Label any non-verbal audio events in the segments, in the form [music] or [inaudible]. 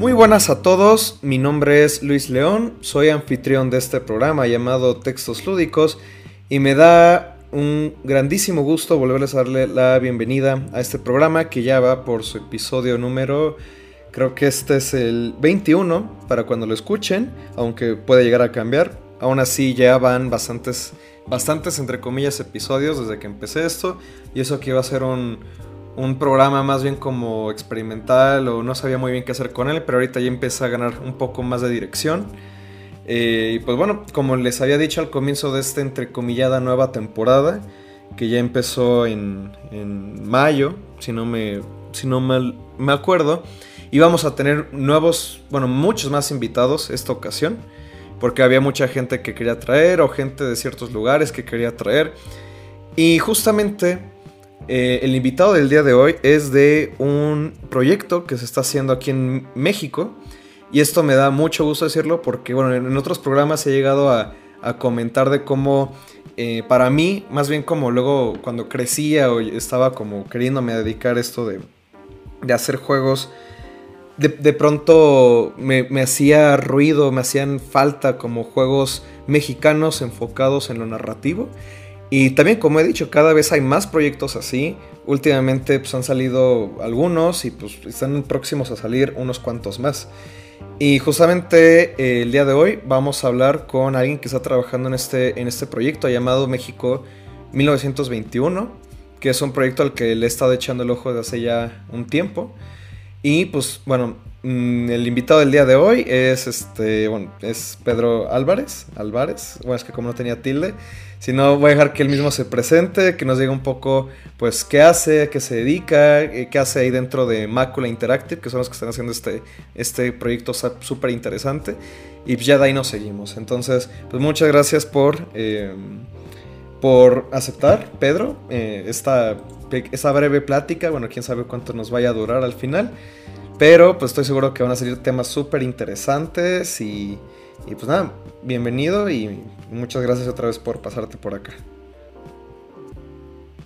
Muy buenas a todos, mi nombre es Luis León, soy anfitrión de este programa llamado Textos Lúdicos y me da un grandísimo gusto volverles a darle la bienvenida a este programa que ya va por su episodio número, creo que este es el 21 para cuando lo escuchen, aunque puede llegar a cambiar, aún así ya van bastantes, bastantes entre comillas episodios desde que empecé esto y eso que iba a ser un un programa más bien como experimental o no sabía muy bien qué hacer con él, pero ahorita ya empieza a ganar un poco más de dirección. Eh, y pues bueno, como les había dicho al comienzo de esta entrecomillada nueva temporada, que ya empezó en, mayo, si no, me, si no mal, me acuerdo, íbamos a tener nuevos, bueno, muchos más invitados esta ocasión, porque había mucha gente que quería traer o gente de ciertos lugares que quería traer. Y justamente eh, el invitado del día de hoy es de un proyecto que se está haciendo aquí en México. Y esto me da mucho gusto decirlo porque, bueno, en otros programas he llegado a, comentar de cómo, eh, para mí, más bien como luego cuando crecía o estaba como queriéndome dedicar esto de, hacer juegos, de, pronto me, me, hacía ruido, me hacían falta como juegos mexicanos enfocados en lo narrativo. Y también, como he dicho, cada vez hay más proyectos así. Últimamente pues, han salido algunos y pues están próximos a salir unos cuantos más. Y justamente eh, el día de hoy vamos a hablar con alguien que está trabajando en este, en este proyecto llamado México 1921, que es un proyecto al que le he estado echando el ojo desde hace ya un tiempo. Y pues bueno, el invitado del día de hoy es este, bueno, es Pedro Álvarez, Álvarez, bueno, es que como no tenía tilde, si no, voy a dejar que él mismo se presente, que nos diga un poco, pues, qué hace, qué se dedica, eh, qué hace ahí dentro de Macula Interactive, que son los que están haciendo este, este proyecto súper interesante. Y ya de ahí nos seguimos. Entonces, pues muchas gracias por, eh, por aceptar, Pedro, eh, esta, esta breve plática. Bueno, quién sabe cuánto nos vaya a durar al final. Pero pues estoy seguro que van a salir temas súper interesantes y y pues nada, bienvenido y muchas gracias otra vez por pasarte por acá.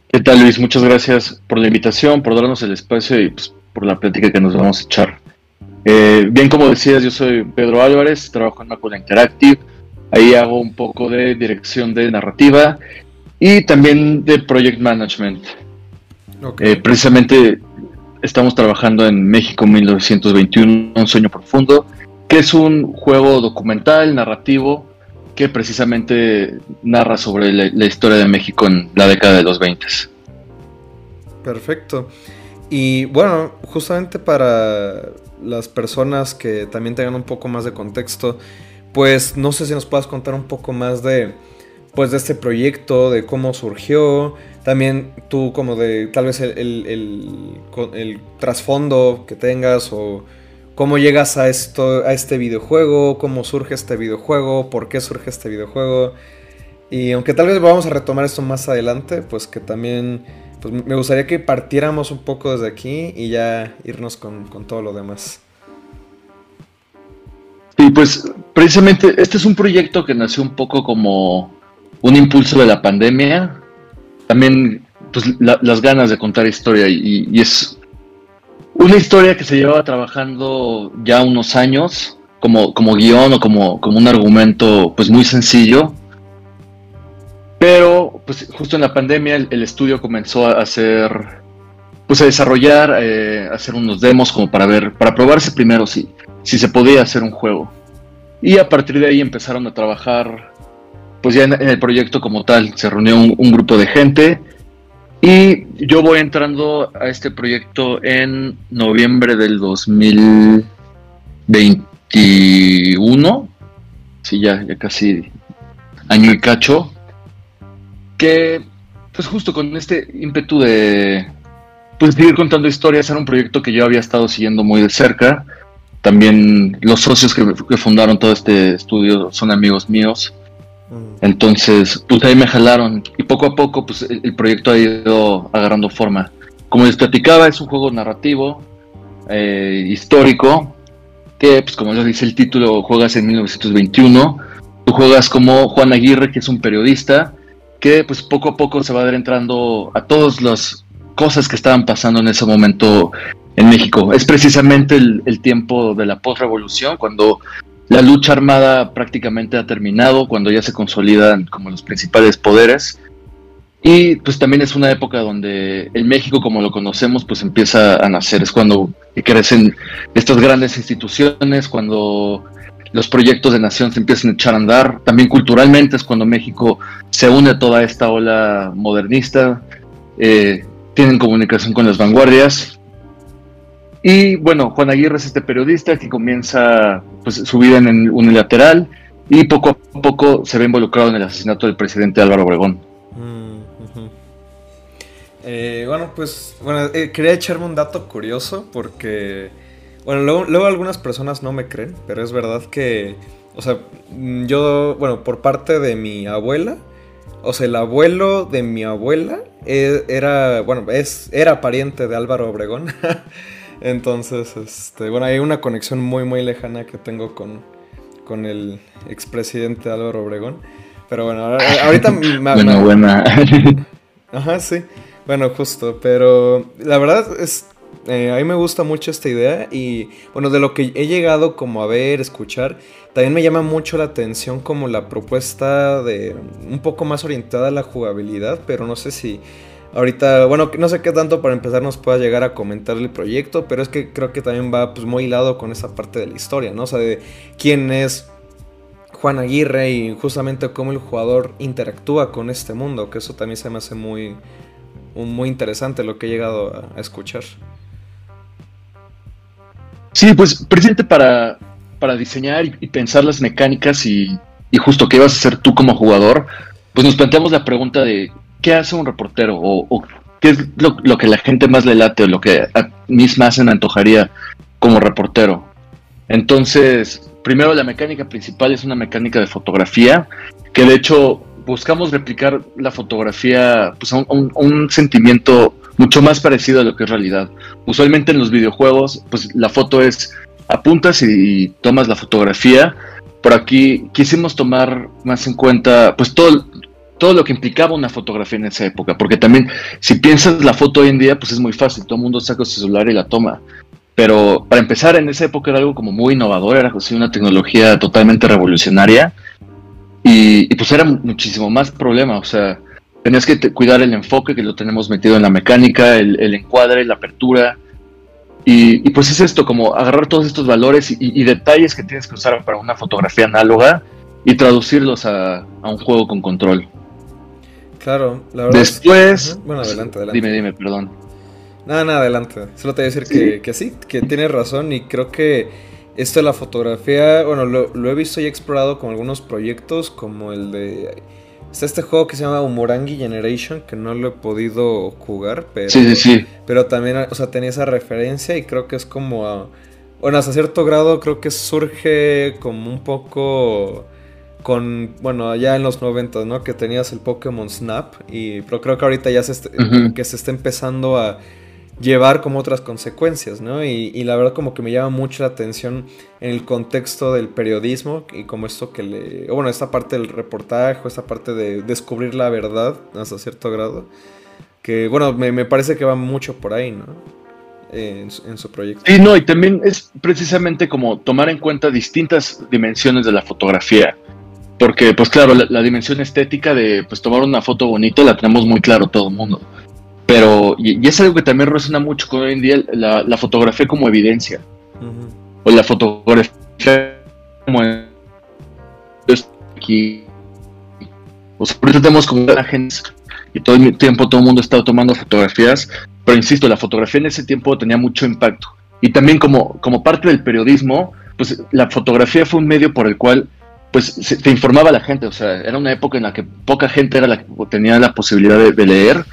¿Qué tal Luis? Muchas gracias por la invitación, por darnos el espacio y pues, por la plática que nos vamos a echar. Eh, bien, como decías, yo soy Pedro Álvarez, trabajo en Macula Interactive. Ahí hago un poco de dirección de narrativa y también de project management. Eh, precisamente estamos trabajando en México 1921, un sueño profundo, que es un juego documental, narrativo, que precisamente narra sobre la, historia de México en la década de los 20. Perfecto. Y bueno, justamente para las personas que también tengan un poco más de contexto, pues no sé si nos puedas contar un poco más de, pues, de este proyecto, de cómo surgió, también tú como de tal vez el, el trasfondo que tengas o cómo llegas a esto, a este videojuego, cómo surge este videojuego, por qué surge este videojuego. Y aunque tal vez vamos a retomar esto más adelante, pues que también pues me gustaría que partiéramos un poco desde aquí y ya irnos con, todo lo demás. Y pues precisamente este es un proyecto que nació un poco como un impulso de la pandemia. También pues las ganas de contar historia y, y es una historia que se llevaba trabajando ya unos años, como, como guion o como, como un argumento pues muy sencillo. Pero pues justo en la pandemia el, estudio comenzó a hacer, pues a desarrollar, eh, hacer unos demos como para ver, para probarse primero si, si se podía hacer un juego. Y a partir de ahí empezaron a trabajar, pues ya en, el proyecto como tal, se reunió un grupo de gente y yo voy entrando a este proyecto en noviembre del 2021. Sí, ya, ya casi año y cacho. Que, pues justo con este ímpetu de pues seguir contando historias, era un proyecto que yo había estado siguiendo muy de cerca. También los socios que, que fundaron todo este estudio son amigos míos. Entonces, pues ahí me jalaron y poco a poco pues el, proyecto ha ido agarrando forma. Como les platicaba, es un juego narrativo, eh, histórico, que pues como les dice el título, juegas en 1921. Tú juegas como Juan Aguirre, que es un periodista, que pues poco a poco se va adentrando a todas las cosas que estaban pasando en ese momento en México. Es precisamente el tiempo de la postrevolución, cuando la lucha armada prácticamente ha terminado, cuando ya se consolidan como los principales poderes. Y pues también es una época donde el México como lo conocemos pues empieza a nacer, es cuando crecen estas grandes instituciones, cuando los proyectos de nación se empiezan a echar a andar, también culturalmente es cuando México se une a toda esta ola modernista, eh, tienen comunicación con las vanguardias. Y bueno, Juan Aguirre es este periodista que comienza pues, su vida en el unilateral y poco a poco se ve involucrado en el asesinato del presidente Álvaro Obregón. Mm, eh, bueno, pues bueno, eh, quería echarme un dato curioso porque, bueno, luego, luego, algunas personas no me creen, pero es verdad que, o sea, yo, bueno, por parte de mi abuela, o sea, el abuelo de mi abuela e, era, bueno, es, era pariente de Álvaro Obregón. [laughs] Entonces, este, bueno, hay una conexión muy, muy lejana que tengo con, con el expresidente Álvaro Obregón. Pero bueno, ahorita... me, bueno, buena. [laughs] Ajá, sí. Bueno, justo, pero la verdad es... Eh, a mí me gusta mucho esta idea y bueno, de lo que he llegado como a ver, escuchar, también me llama mucho la atención como la propuesta de un poco más orientada a la jugabilidad, pero no sé si ahorita, bueno, no sé qué tanto para empezar nos pueda llegar a comentar el proyecto, pero es que creo que también va pues muy hilado con esa parte de la historia, ¿no? O sea, de quién es Juan Aguirre y justamente cómo el jugador interactúa con este mundo, que eso también se me hace muy, muy interesante lo que he llegado a, escuchar. Sí, pues presidente para, para diseñar y, pensar las mecánicas y, justo qué vas a hacer tú como jugador, pues nos planteamos la pregunta de qué hace un reportero o, qué es lo, que la gente más le late o lo que a mí más se me antojaría como reportero. Entonces, primero la mecánica principal es una mecánica de fotografía, que de hecho buscamos replicar la fotografía pues, a un, sentimiento mucho más parecido a lo que es realidad. Usualmente en los videojuegos, pues la foto es apuntas y, tomas la fotografía. Por aquí quisimos tomar más en cuenta pues todo, todo lo que implicaba una fotografía en esa época, porque también si piensas la foto hoy en día, pues es muy fácil, todo mundo saca su celular y la toma. Pero para empezar, en esa época era algo como muy innovador, era una tecnología totalmente revolucionaria y, pues era muchísimo más problema, o sea, tenías que cuidar el enfoque que lo tenemos metido en la mecánica, el, encuadre, la apertura, y, pues es esto, como agarrar todos estos valores y, detalles que tienes que usar para una fotografía análoga y traducirlos a, un juego con control. Claro, la verdad. Después. Bueno, adelante, adelante. Dime, dime, perdón. Nada, nada, adelante. Solo te voy a decir Que, que, sí, que tienes razón y creo que esto de la fotografía, bueno, lo, lo he visto y explorado con algunos proyectos como el de Está este juego que se llama Umurangi Generation, que no lo he podido jugar, pero, sí, sí, sí. pero también, o sea, tenía esa referencia y creo que es como, bueno, hasta cierto grado creo que surge como un poco con, bueno, allá en los 90, ¿no? Que tenías el Pokémon Snap y pero creo que ahorita ya se, que se está empezando a llevar como otras consecuencias, ¿no? Y, la verdad como que me llama mucho la atención en el contexto del periodismo y como esto que le... Bueno, esta parte del reportaje, esta parte de descubrir la verdad hasta cierto grado, que bueno, me, parece que va mucho por ahí, ¿no? En, su proyecto. Y no, y también es precisamente como tomar en cuenta distintas dimensiones de la fotografía. Porque, pues claro, la, la dimensión estética de pues tomar una foto bonita la tenemos muy claro todo el mundo pero, y, es algo que también resuena mucho con hoy en día, la, fotografía como evidencia. O la fotografía como aquí. O sea, ahorita tenemos como imágenes y todo el tiempo todo el mundo estaba tomando fotografías, pero insisto, la fotografía en ese tiempo tenía mucho impacto. Y también como, como parte del periodismo, pues la fotografía fue un medio por el cual pues se, te informaba la gente, o sea, era una época en la que poca gente era la que tenía la posibilidad de leer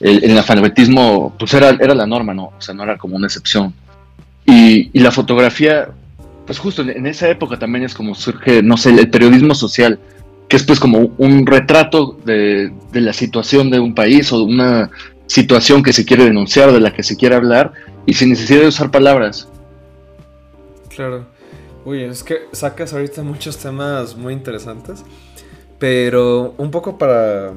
el, el pues era, era la norma, ¿no? O sea, no era como una excepción. Y, la fotografía, pues justo en, esa época también es como surge, no sé, el periodismo social, que es pues como un retrato de, la situación de un país o de una situación que se quiere denunciar, de la que se quiere hablar, y sin necesidad de usar palabras. Claro. Uy, es que sacas ahorita muchos temas muy interesantes, pero un poco para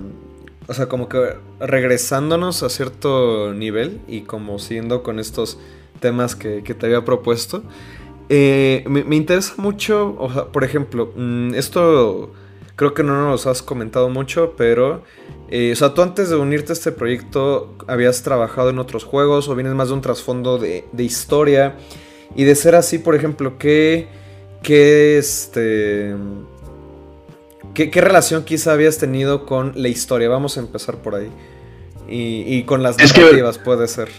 o sea, como que regresándonos a cierto nivel y como siguiendo con estos temas que, te había propuesto. Eh, me, interesa mucho, o sea, por ejemplo, mm, esto creo que no nos has comentado mucho, pero, eh, o sea, tú antes de unirte a este proyecto habías trabajado en otros juegos o vienes más de un trasfondo de, historia. Y de ser así, por ejemplo, ¿qué, qué, este, qué, relación quizá habías tenido con la historia? Vamos a empezar por ahí. Y, con las narrativas puede ser.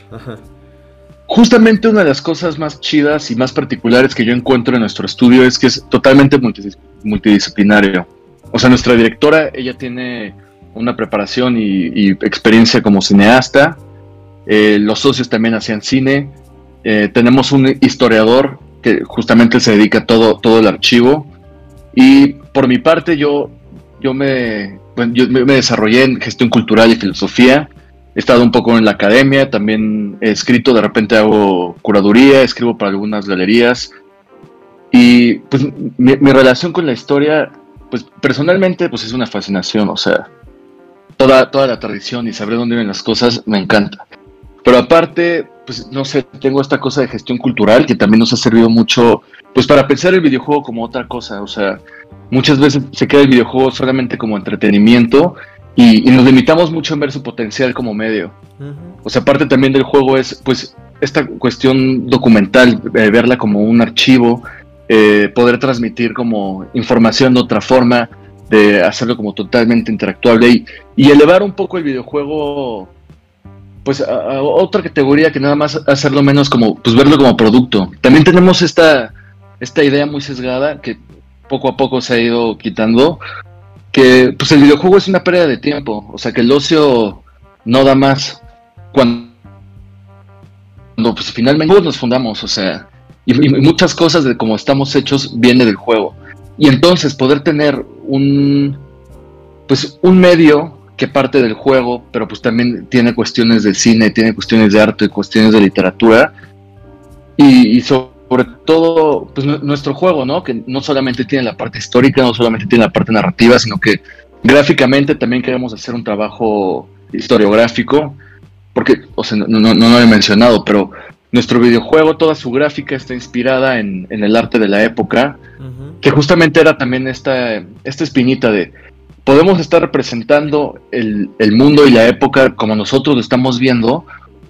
Justamente una de las cosas más chidas y más particulares que yo encuentro en nuestro estudio es que es totalmente multidisciplinario. O sea, nuestra directora, ella tiene una preparación y, experiencia como cineasta. Eh, los socios también hacían cine. Eh, tenemos un historiador que justamente se dedica a todo, todo el archivo. Y por mi parte, yo, yo, me, yo me desarrollé en gestión cultural y filosofía. He estado un poco en la academia, también he escrito, de repente hago curaduría, escribo para algunas galerías. Y pues mi, relación con la historia, pues personalmente, pues es una fascinación, o sea, toda, toda la tradición y saber dónde vienen las cosas me encanta. Pero aparte, pues no sé, tengo esta cosa de gestión cultural que también nos ha servido mucho, pues para pensar el videojuego como otra cosa, o sea, muchas veces se queda el videojuego solamente como entretenimiento y, nos limitamos mucho en ver su potencial como medio. O sea, parte también del juego es, pues, esta cuestión documental, eh, verla como un archivo, eh, poder transmitir como información de otra forma, de hacerlo como totalmente interactuable y, elevar un poco el videojuego pues a, otra categoría que nada más hacerlo menos como pues verlo como producto. También tenemos esta esta idea muy sesgada que poco a poco se ha ido quitando que pues el videojuego es una pérdida de tiempo, o sea que el ocio no da más cuando, pues finalmente nos fundamos, o sea, y, muchas cosas de cómo estamos hechos viene del juego. Y entonces poder tener un pues un medio que parte del juego, pero pues también tiene cuestiones de cine, tiene cuestiones de arte, cuestiones de literatura, y, y sobre todo pues, nuestro juego, ¿no? Que no solamente tiene la parte histórica, no solamente tiene la parte narrativa, sino que gráficamente también queremos hacer un trabajo historiográfico, porque, o sea, no, no, lo he mencionado, pero nuestro videojuego, toda su gráfica está inspirada en, el arte de la época, que justamente era también esta, esta espinita de, podemos estar representando el, el mundo y la época como nosotros lo estamos viendo,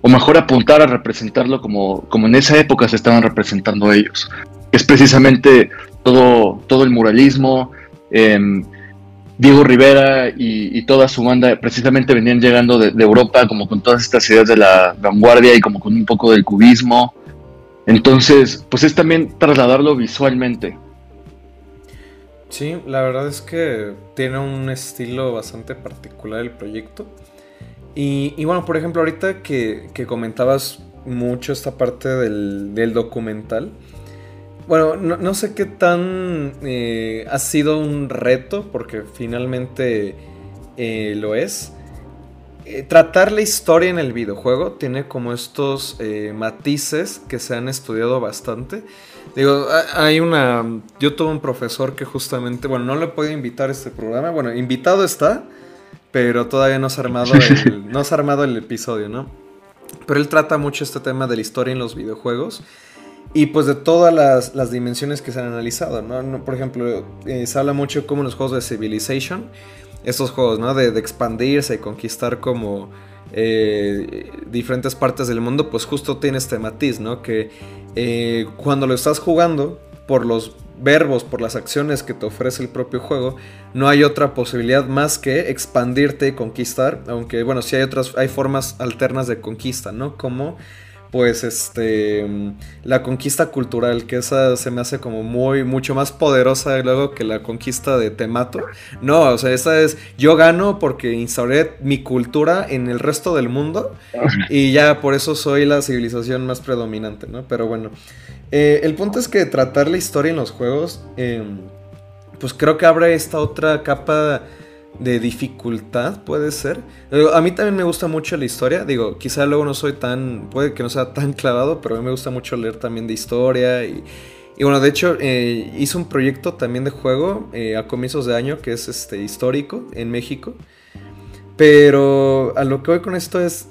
o mejor apuntar a representarlo como, como en esa época se estaban representando ellos. Es precisamente todo, todo el muralismo. Em, Diego Rivera y, toda su banda precisamente venían llegando de, Europa como con todas estas ideas de la vanguardia y como con un poco del cubismo. Entonces, pues es también trasladarlo visualmente. Sí, la verdad es que tiene un estilo bastante particular el proyecto. Y, bueno, por ejemplo, ahorita que, comentabas mucho esta parte del, documental, bueno, no, sé qué tan eh, ha sido un reto, porque finalmente eh, lo es. Eh, tratar la historia en el videojuego tiene como estos matices que se han estudiado bastante. Digo, hay una. Yo tuve un profesor que justamente. Bueno, no le puedo invitar a este programa. Bueno, invitado está pero todavía no se ha armado el, no se ha armado el episodio, ¿no? Pero él trata mucho este tema de la historia en los videojuegos y pues de todas las, dimensiones que se han analizado, ¿no? por ejemplo, eh, se habla mucho como en los juegos de Civilization, estos juegos, ¿no? De, expandirse y conquistar como eh, diferentes partes del mundo, pues justo tiene este matiz, ¿no? Que eh, cuando lo estás jugando, por los verbos, por las acciones que te ofrece el propio juego, no hay otra posibilidad más que expandirte y conquistar, aunque bueno, sí hay otras, hay formas alternas de conquista, ¿no? Como pues este la conquista cultural, que esa se me hace como muy mucho más poderosa luego que la conquista de Temato. No, o sea, esa es yo gano porque instauré mi cultura en el resto del mundo y ya por eso soy la civilización más predominante, ¿no? Pero bueno, eh, el punto es que tratar la historia en los juegos, em, pues creo que abre esta otra capa de dificultad, puede ser. A mí también me gusta mucho la historia, digo, quizá luego no soy tan, puede que no sea tan clavado, pero a mí me gusta mucho leer también de historia y... bueno, de hecho, eh, hice un proyecto también de juego eh, a comienzos de año que es este histórico en México. Pero a lo que voy con esto es,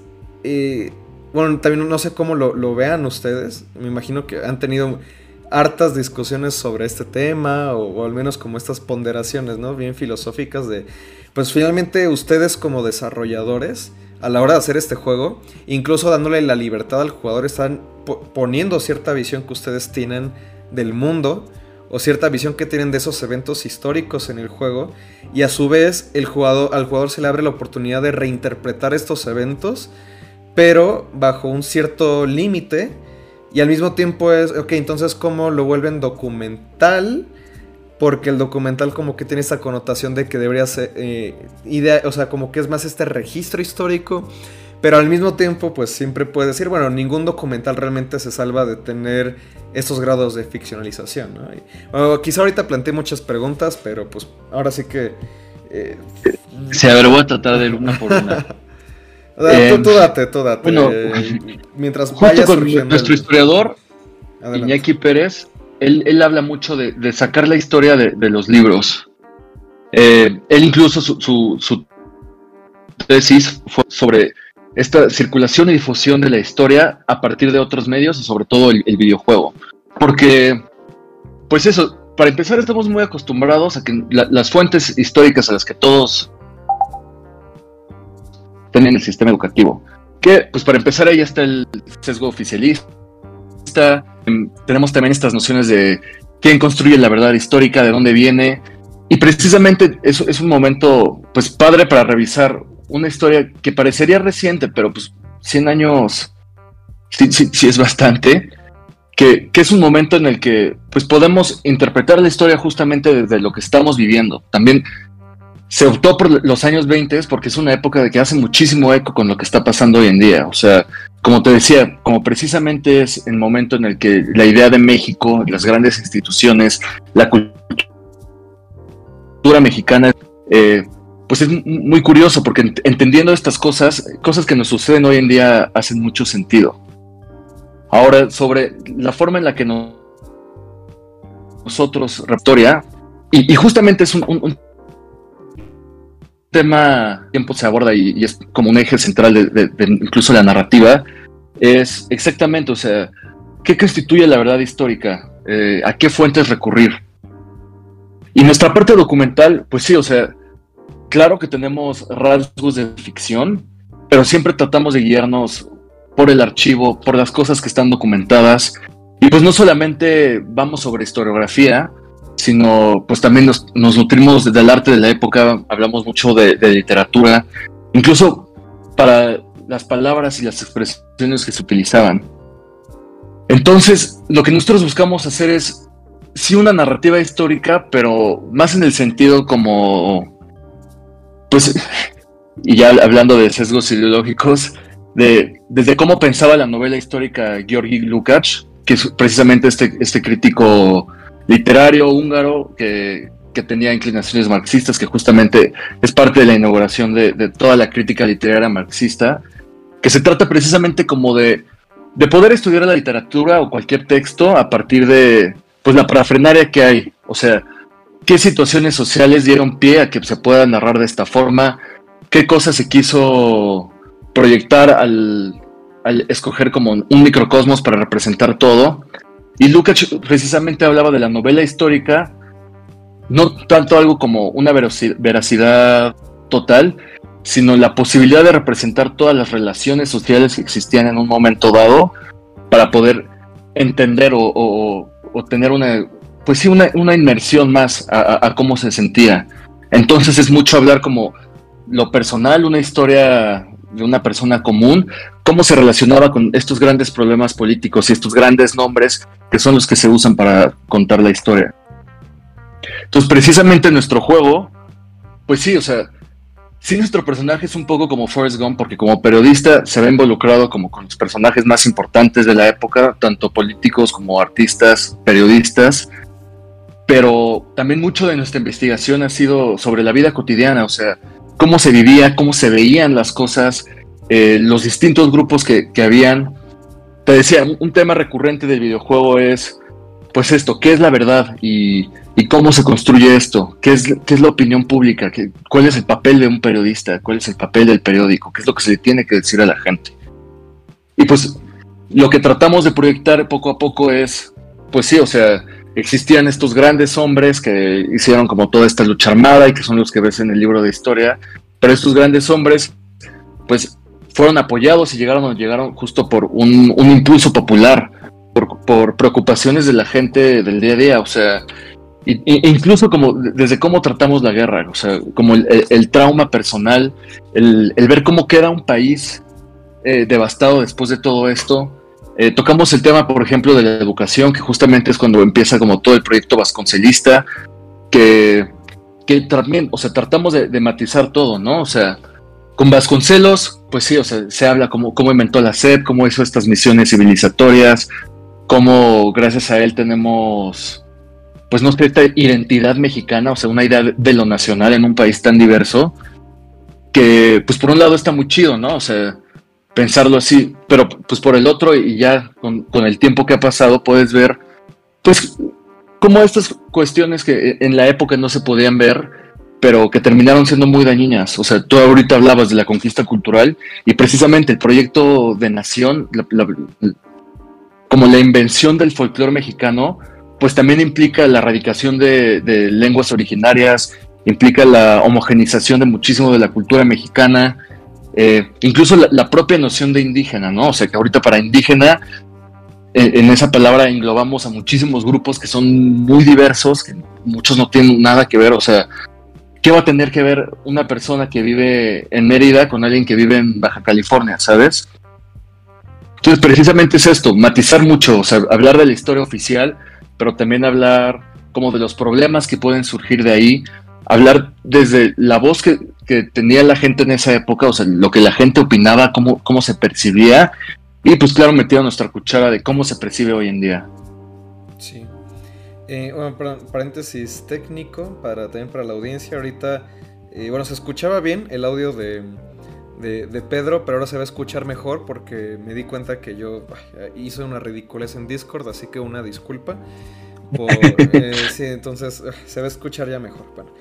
bueno, también no sé cómo lo, lo vean ustedes, me imagino que han tenido hartas discusiones sobre este tema, o, al menos como estas ponderaciones, ¿no? Bien filosóficas de, pues finalmente ustedes como desarrolladores, a la hora de hacer este juego, incluso dándole la libertad al jugador, están poniendo cierta visión que ustedes tienen del mundo, o cierta visión que tienen de esos eventos históricos en el juego, y a su vez el jugador, al jugador se le abre la oportunidad de reinterpretar estos eventos, pero bajo un cierto límite y al mismo tiempo es, ok, entonces cómo lo vuelven documental, porque el documental como que tiene esa connotación de que debería ser, eh, idea, o sea, como que es más este registro histórico, pero al mismo tiempo pues siempre puede decir, bueno, ningún documental realmente se salva de tener estos grados de ficcionalización, ¿no? quizá ahorita planteé muchas preguntas, pero pues ahora sí que... Eh, sí, a ver, voy a tratar de ir una por una. [laughs] Eh, tú, date, tú date. Bueno, [laughs] mientras justo con nuestro historiador, Iñaki Pérez, él, habla mucho de, sacar la historia de, los libros. Eh, él incluso su, tesis fue sobre esta circulación y difusión de la historia a partir de otros medios y sobre todo el, videojuego. Porque, pues eso, para empezar estamos muy acostumbrados a que las fuentes históricas a las que todos en el sistema educativo. Que, pues para empezar, ahí está el sesgo oficialista. Em, tenemos también estas nociones de quién construye la verdad histórica, de dónde viene. Y precisamente eso es un momento, pues, padre para revisar una historia que parecería reciente, pero pues 100 años sí, sí, es bastante. Que, que, es un momento en el que pues podemos interpretar la historia justamente desde lo que estamos viviendo. También se optó por los años 20 porque es una época de que hace muchísimo eco con lo que está pasando hoy en día. O sea, como te decía, como precisamente es el momento en el que la idea de México, las grandes instituciones, la cultura mexicana, eh, pues es muy curioso porque entendiendo estas cosas, cosas que nos suceden hoy en día hacen mucho sentido. Ahora, sobre la forma en la que nosotros, Raptoria, y, justamente es un tema tiempo se aborda y, es como un eje central de, incluso la narrativa, es exactamente, o sea, ¿qué constituye la verdad histórica? Eh, ¿A qué fuentes recurrir? Y nuestra parte documental, pues sí, o sea, claro que tenemos rasgos de ficción, pero siempre tratamos de guiarnos por el archivo, por las cosas que están documentadas. Y pues no solamente vamos sobre historiografía, sino pues también nos, nutrimos del arte de la época, hablamos mucho de, literatura, incluso para las palabras y las expresiones que se utilizaban. Entonces, lo que nosotros buscamos hacer es, sí, una narrativa histórica, pero más en el sentido como, pues, [laughs] y ya hablando de sesgos ideológicos, de, desde cómo pensaba la novela histórica Georgi Lukács, que es precisamente este, este crítico literario húngaro que, tenía inclinaciones marxistas, que justamente es parte de la inauguración de, toda la crítica literaria marxista, que se trata precisamente como de, de poder estudiar la literatura o cualquier texto a partir de pues la parafrenaria que hay, o sea, qué situaciones sociales dieron pie a que se pueda narrar de esta forma, qué cosas se quiso proyectar al, al escoger como un microcosmos para representar todo y Lucas precisamente hablaba de la novela histórica, no tanto algo como una veracidad total, sino la posibilidad de representar todas las relaciones sociales que existían en un momento dado para poder entender o, tener una, pues sí, una, inmersión más a, cómo se sentía. Entonces es mucho hablar como lo personal, una historia de una persona común, cómo se relacionaba con estos grandes problemas políticos y estos grandes nombres que son los que se usan para contar la historia. Entonces, precisamente nuestro juego, pues sí, o sea, sí nuestro personaje es un poco como Forrest Gump, porque como periodista se ve involucrado como con los personajes más importantes de la época, tanto políticos como artistas, periodistas, pero también mucho de nuestra investigación ha sido sobre la vida cotidiana, o sea, cómo se vivía, cómo se veían las cosas, eh, los distintos grupos que, que habían, te decía, un tema recurrente del videojuego es, pues esto, ¿qué es la verdad? Y, cómo se construye esto? ¿Qué es, qué es la opinión pública? ¿Qué, ¿Cuál es el papel de un periodista? ¿Cuál es el papel del periódico? ¿Qué es lo que se le tiene que decir a la gente? y pues lo que tratamos de proyectar poco a poco es, pues sí, o sea, existían estos grandes hombres que hicieron como toda esta lucha armada y que son los que ves en el libro de historia, pero estos grandes hombres, pues fueron apoyados y llegaron, llegaron justo por un, impulso popular, por, preocupaciones de la gente del día a día, o sea, incluso como desde cómo tratamos la guerra, o sea, como el, trauma personal, el, ver cómo queda un país eh, devastado después de todo esto, eh, tocamos el tema, por ejemplo, de la educación, que justamente es cuando empieza como todo el proyecto vasconcelista, que, que también, o sea, tratamos de, matizar todo, ¿no? O sea, con Vasconcelos, pues sí, o sea, se habla cómo, cómo inventó la SEP, cómo hizo estas misiones civilizatorias, cómo gracias a él tenemos, pues no sé, esta identidad mexicana, o sea, una idea de lo nacional en un país tan diverso, que pues por un lado está muy chido, ¿no? O sea, pensarlo así, pero pues por el otro y ya con, el tiempo que ha pasado puedes ver, pues, como estas cuestiones que en la época no se podían ver, pero que terminaron siendo muy dañinas. O sea, tú ahorita hablabas de la conquista cultural y precisamente el proyecto de nación, como la invención del folclore mexicano, pues también implica la erradicación de, de lenguas originarias, implica la homogenización de muchísimo de la cultura mexicana, eh, incluso la, propia noción de indígena, ¿no? O sea, que ahorita para indígena, eh, en esa palabra englobamos a muchísimos grupos que son muy diversos, que muchos no tienen nada que ver, o sea, ¿qué va a tener que ver una persona que vive en Mérida con alguien que vive en Baja California, ¿sabes? Entonces, precisamente es esto, matizar mucho, o sea, hablar de la historia oficial, pero también hablar como de los problemas que pueden surgir de ahí, hablar desde la voz que, tenía la gente en esa época, o sea, lo que la gente opinaba, cómo, cómo se percibía, y pues claro, metido nuestra cuchara de cómo se percibe hoy en día. Sí. Eh, bueno, paréntesis técnico para también para la audiencia. Ahorita, eh, bueno, se escuchaba bien el audio de, de, Pedro, pero ahora se va a escuchar mejor porque me di cuenta que yo hice una ridiculez en Discord, así que una disculpa. [laughs] Eh, sí, entonces se va a escuchar ya mejor. Bueno,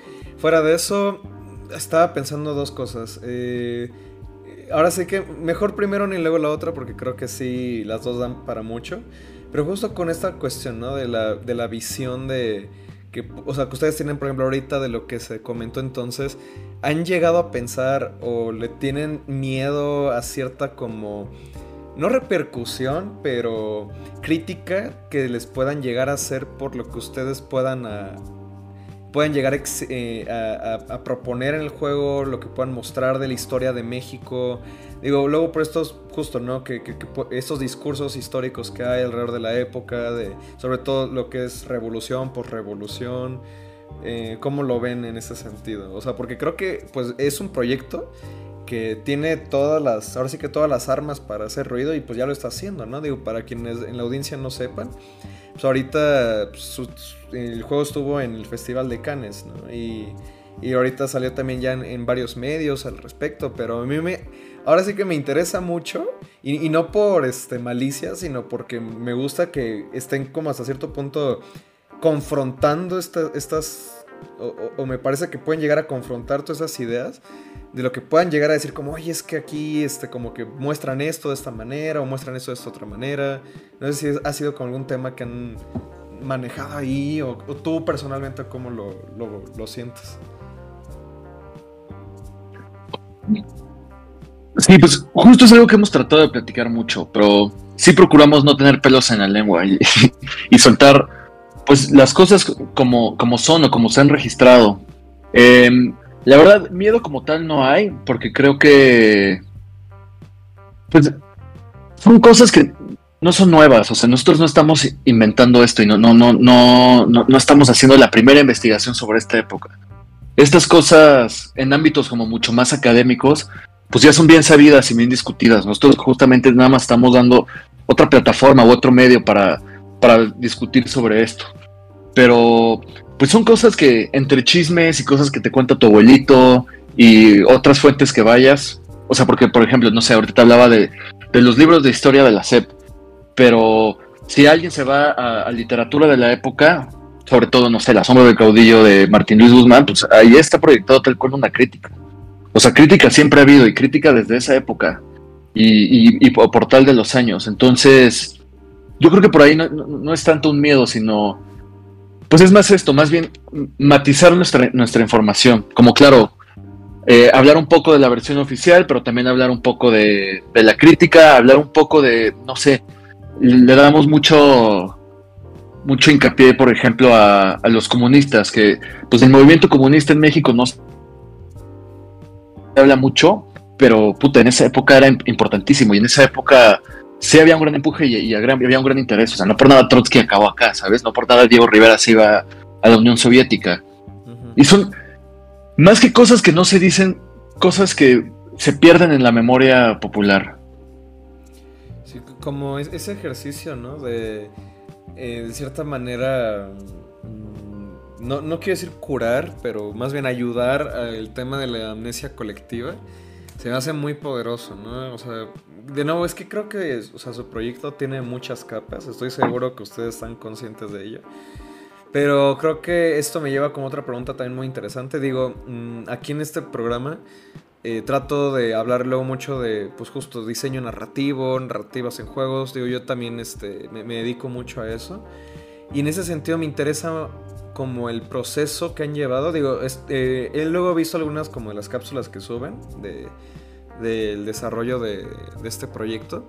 fuera de eso, estaba pensando dos cosas. Eh, ahora sí que mejor primero ni luego la otra, porque creo que sí, las dos dan para mucho. Pero justo con esta cuestión, ¿no? De la, de la visión de... Que, o sea, que ustedes tienen, por ejemplo, ahorita de lo que se comentó entonces, ¿han llegado a pensar o le tienen miedo a cierta como no repercusión, pero crítica que les puedan llegar a hacer por lo que ustedes puedan a, puedan llegar eh, a, proponer en el juego, lo que puedan mostrar de la historia de México. Digo, luego por estos, justo, ¿no? Que, estos discursos históricos que hay alrededor de la época, de, sobre todo lo que es revolución, por revolución. Eh, ¿Cómo lo ven en ese sentido? O sea, porque creo que pues es un proyecto que tiene todas las, ahora sí que todas las armas para hacer ruido y pues ya lo está haciendo, ¿no? Digo, para quienes en la audiencia no sepan, pues ahorita pues, el juego estuvo en el Festival de Cannes, ¿no? Y, y ahorita salió también ya en, varios medios al respecto, pero a mí me, ahora sí que me interesa mucho y, no por este, malicia, sino porque me gusta que estén como hasta cierto punto confrontando estas, o, me parece que pueden llegar a confrontar todas esas ideas de lo que puedan llegar a decir como, oye, es que aquí este, como que muestran esto de esta manera o muestran esto de esta otra manera. No sé si ha sido con algún tema que han manejado ahí o, tú personalmente cómo lo, lo, sientes. Sí, pues justo es algo que hemos tratado de platicar mucho, pero sí procuramos no tener pelos en la lengua y [laughs] soltar pues las cosas como, como son o como se han registrado. Eh, la verdad, miedo como tal no hay, porque creo que. Pues. Son cosas que no son nuevas. O sea, nosotros no estamos inventando esto y no, no, no, no, no, estamos haciendo la primera investigación sobre esta época. Estas cosas en ámbitos como mucho más académicos, pues ya son bien sabidas y bien discutidas. Nosotros justamente nada más estamos dando otra plataforma u otro medio para, para discutir sobre esto. Pero pues son cosas que entre chismes y cosas que te cuenta tu abuelito y otras fuentes que vayas, o sea, porque por ejemplo, no sé, ahorita te hablaba de, los libros de historia de la SEP, pero si alguien se va a, literatura de la época, sobre todo, no sé, La sombra del caudillo de Martín Luis Guzmán, pues ahí está proyectado tal cual una crítica. O sea, crítica siempre ha habido y crítica desde esa época. y, por tal de los años. Entonces, yo creo que por ahí no, es tanto un miedo, sino, pues es más esto, más bien matizar nuestra, nuestra información. Como claro, eh, hablar un poco de la versión oficial, pero también hablar un poco de, la crítica, hablar un poco de, no sé, le damos mucho mucho hincapié, por ejemplo, a, a, los comunistas, que pues el movimiento comunista en México no se habla mucho, pero puta, en esa época era importantísimo y en esa época sí había un gran empuje y, había un gran interés. O sea, no por nada Trotsky acabó acá, ¿sabes? No por nada Diego Rivera se iba a la Unión Soviética. Y son más que cosas que no se dicen, cosas que se pierden en la memoria popular. Sí, como ese ejercicio, ¿no? De, eh, de cierta manera, mm, no, no quiero decir curar, pero más bien ayudar al tema de la amnesia colectiva se me hace muy poderoso, ¿no? O sea, de nuevo, es que creo que o sea, su proyecto tiene muchas capas, estoy seguro que ustedes están conscientes de ello. Pero creo que esto me lleva como otra pregunta también muy interesante. Digo, mm, aquí en este programa eh, trato de hablar luego mucho de, pues justo, diseño narrativo, narrativas en juegos. Digo, yo también este, me, dedico mucho a eso. Y en ese sentido me interesa como el proceso que han llevado. Digo, este, he luego visto algunas como de las cápsulas que suben de, del desarrollo de, este proyecto.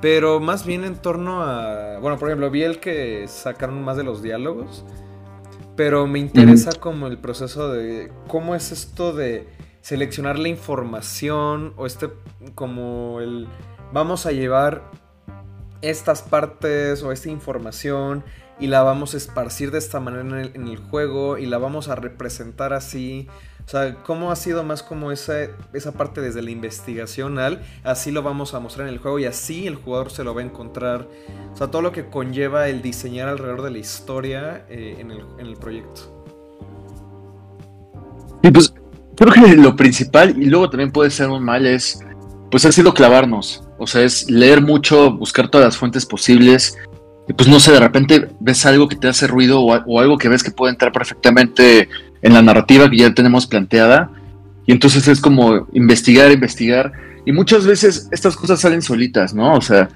Pero más bien en torno a... Bueno, por ejemplo, vi el que sacaron más de los diálogos. Pero me interesa como el proceso de cómo es esto de seleccionar la información o este como el vamos a llevar estas partes o esta información y la vamos a esparcir de esta manera en el, juego y la vamos a representar así. O sea, ¿cómo ha sido más como esa, esa parte desde la investigación al así lo vamos a mostrar en el juego y así el jugador se lo va a encontrar? O sea, todo lo que conlleva el diseñar alrededor de la historia eh, en, el, en, el, proyecto. Y pues creo que lo principal, y luego también puede ser un mal, es pues ha sido clavarnos. O sea, es leer mucho, buscar todas las fuentes posibles y pues no sé, de repente ves algo que te hace ruido o, algo que ves que puede entrar perfectamente en la narrativa que ya tenemos planteada. Y entonces es como investigar, investigar. Y muchas veces estas cosas salen solitas, ¿no? O sea,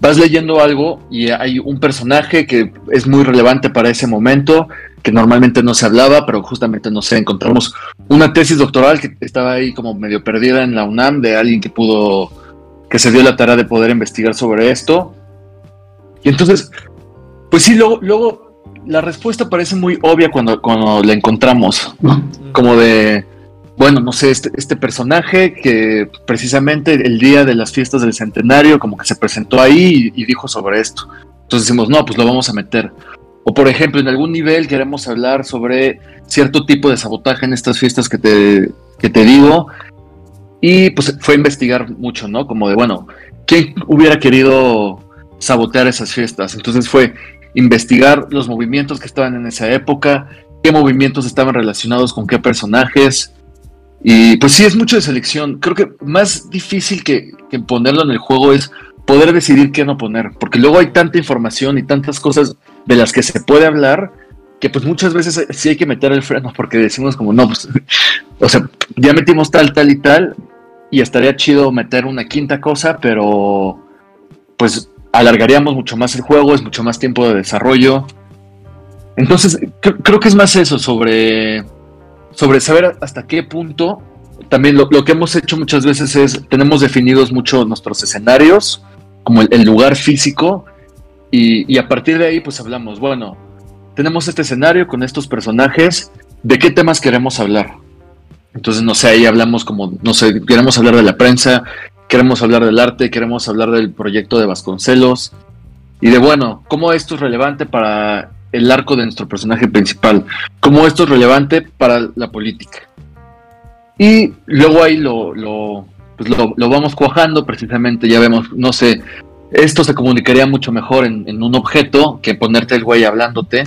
vas leyendo algo y hay un personaje que es muy relevante para ese momento, que normalmente no se hablaba, pero justamente, no sé, encontramos una tesis doctoral que estaba ahí como medio perdida en la UNAM de alguien que pudo, que se dio la tarea de poder investigar sobre esto y entonces, pues sí, luego, luego la respuesta parece muy obvia cuando, cuando la encontramos, Como de, bueno, no sé, este, este, personaje que precisamente el día de las fiestas del centenario como que se presentó ahí y, dijo sobre esto. Entonces decimos, no, pues lo vamos a meter. O por ejemplo, en algún nivel queremos hablar sobre cierto tipo de sabotaje en estas fiestas que te, que te digo. Y pues fue investigar mucho, ¿no? Como de, bueno, ¿quién hubiera querido sabotear esas fiestas. Entonces fue investigar los movimientos que estaban en esa época, qué movimientos estaban relacionados con qué personajes. Y pues sí, es mucho de selección. Creo que más difícil que, ponerlo en el juego es poder decidir qué no poner, porque luego hay tanta información y tantas cosas de las que se puede hablar que pues muchas veces sí hay que meter el freno porque decimos como no, pues, [laughs] o sea, ya metimos tal, tal y tal y estaría chido meter una quinta cosa, pero pues alargaríamos mucho más el juego, es mucho más tiempo de desarrollo. Entonces, creo que es más eso, sobre, sobre saber hasta qué punto. También lo, que hemos hecho muchas veces es, tenemos definidos mucho nuestros escenarios, como el, lugar físico, y, a partir de ahí pues hablamos, bueno, tenemos este escenario con estos personajes, ¿de qué temas queremos hablar? Entonces, no sé, ahí hablamos como, no sé, queremos hablar de la prensa, queremos hablar del arte, queremos hablar del proyecto de Vasconcelos y de, bueno, cómo esto es relevante para el arco de nuestro personaje principal, cómo esto es relevante para la política. Y luego ahí lo, lo, pues lo, vamos cuajando precisamente, ya vemos, no sé, esto se comunicaría mucho mejor en, en, un objeto que ponerte el güey hablándote.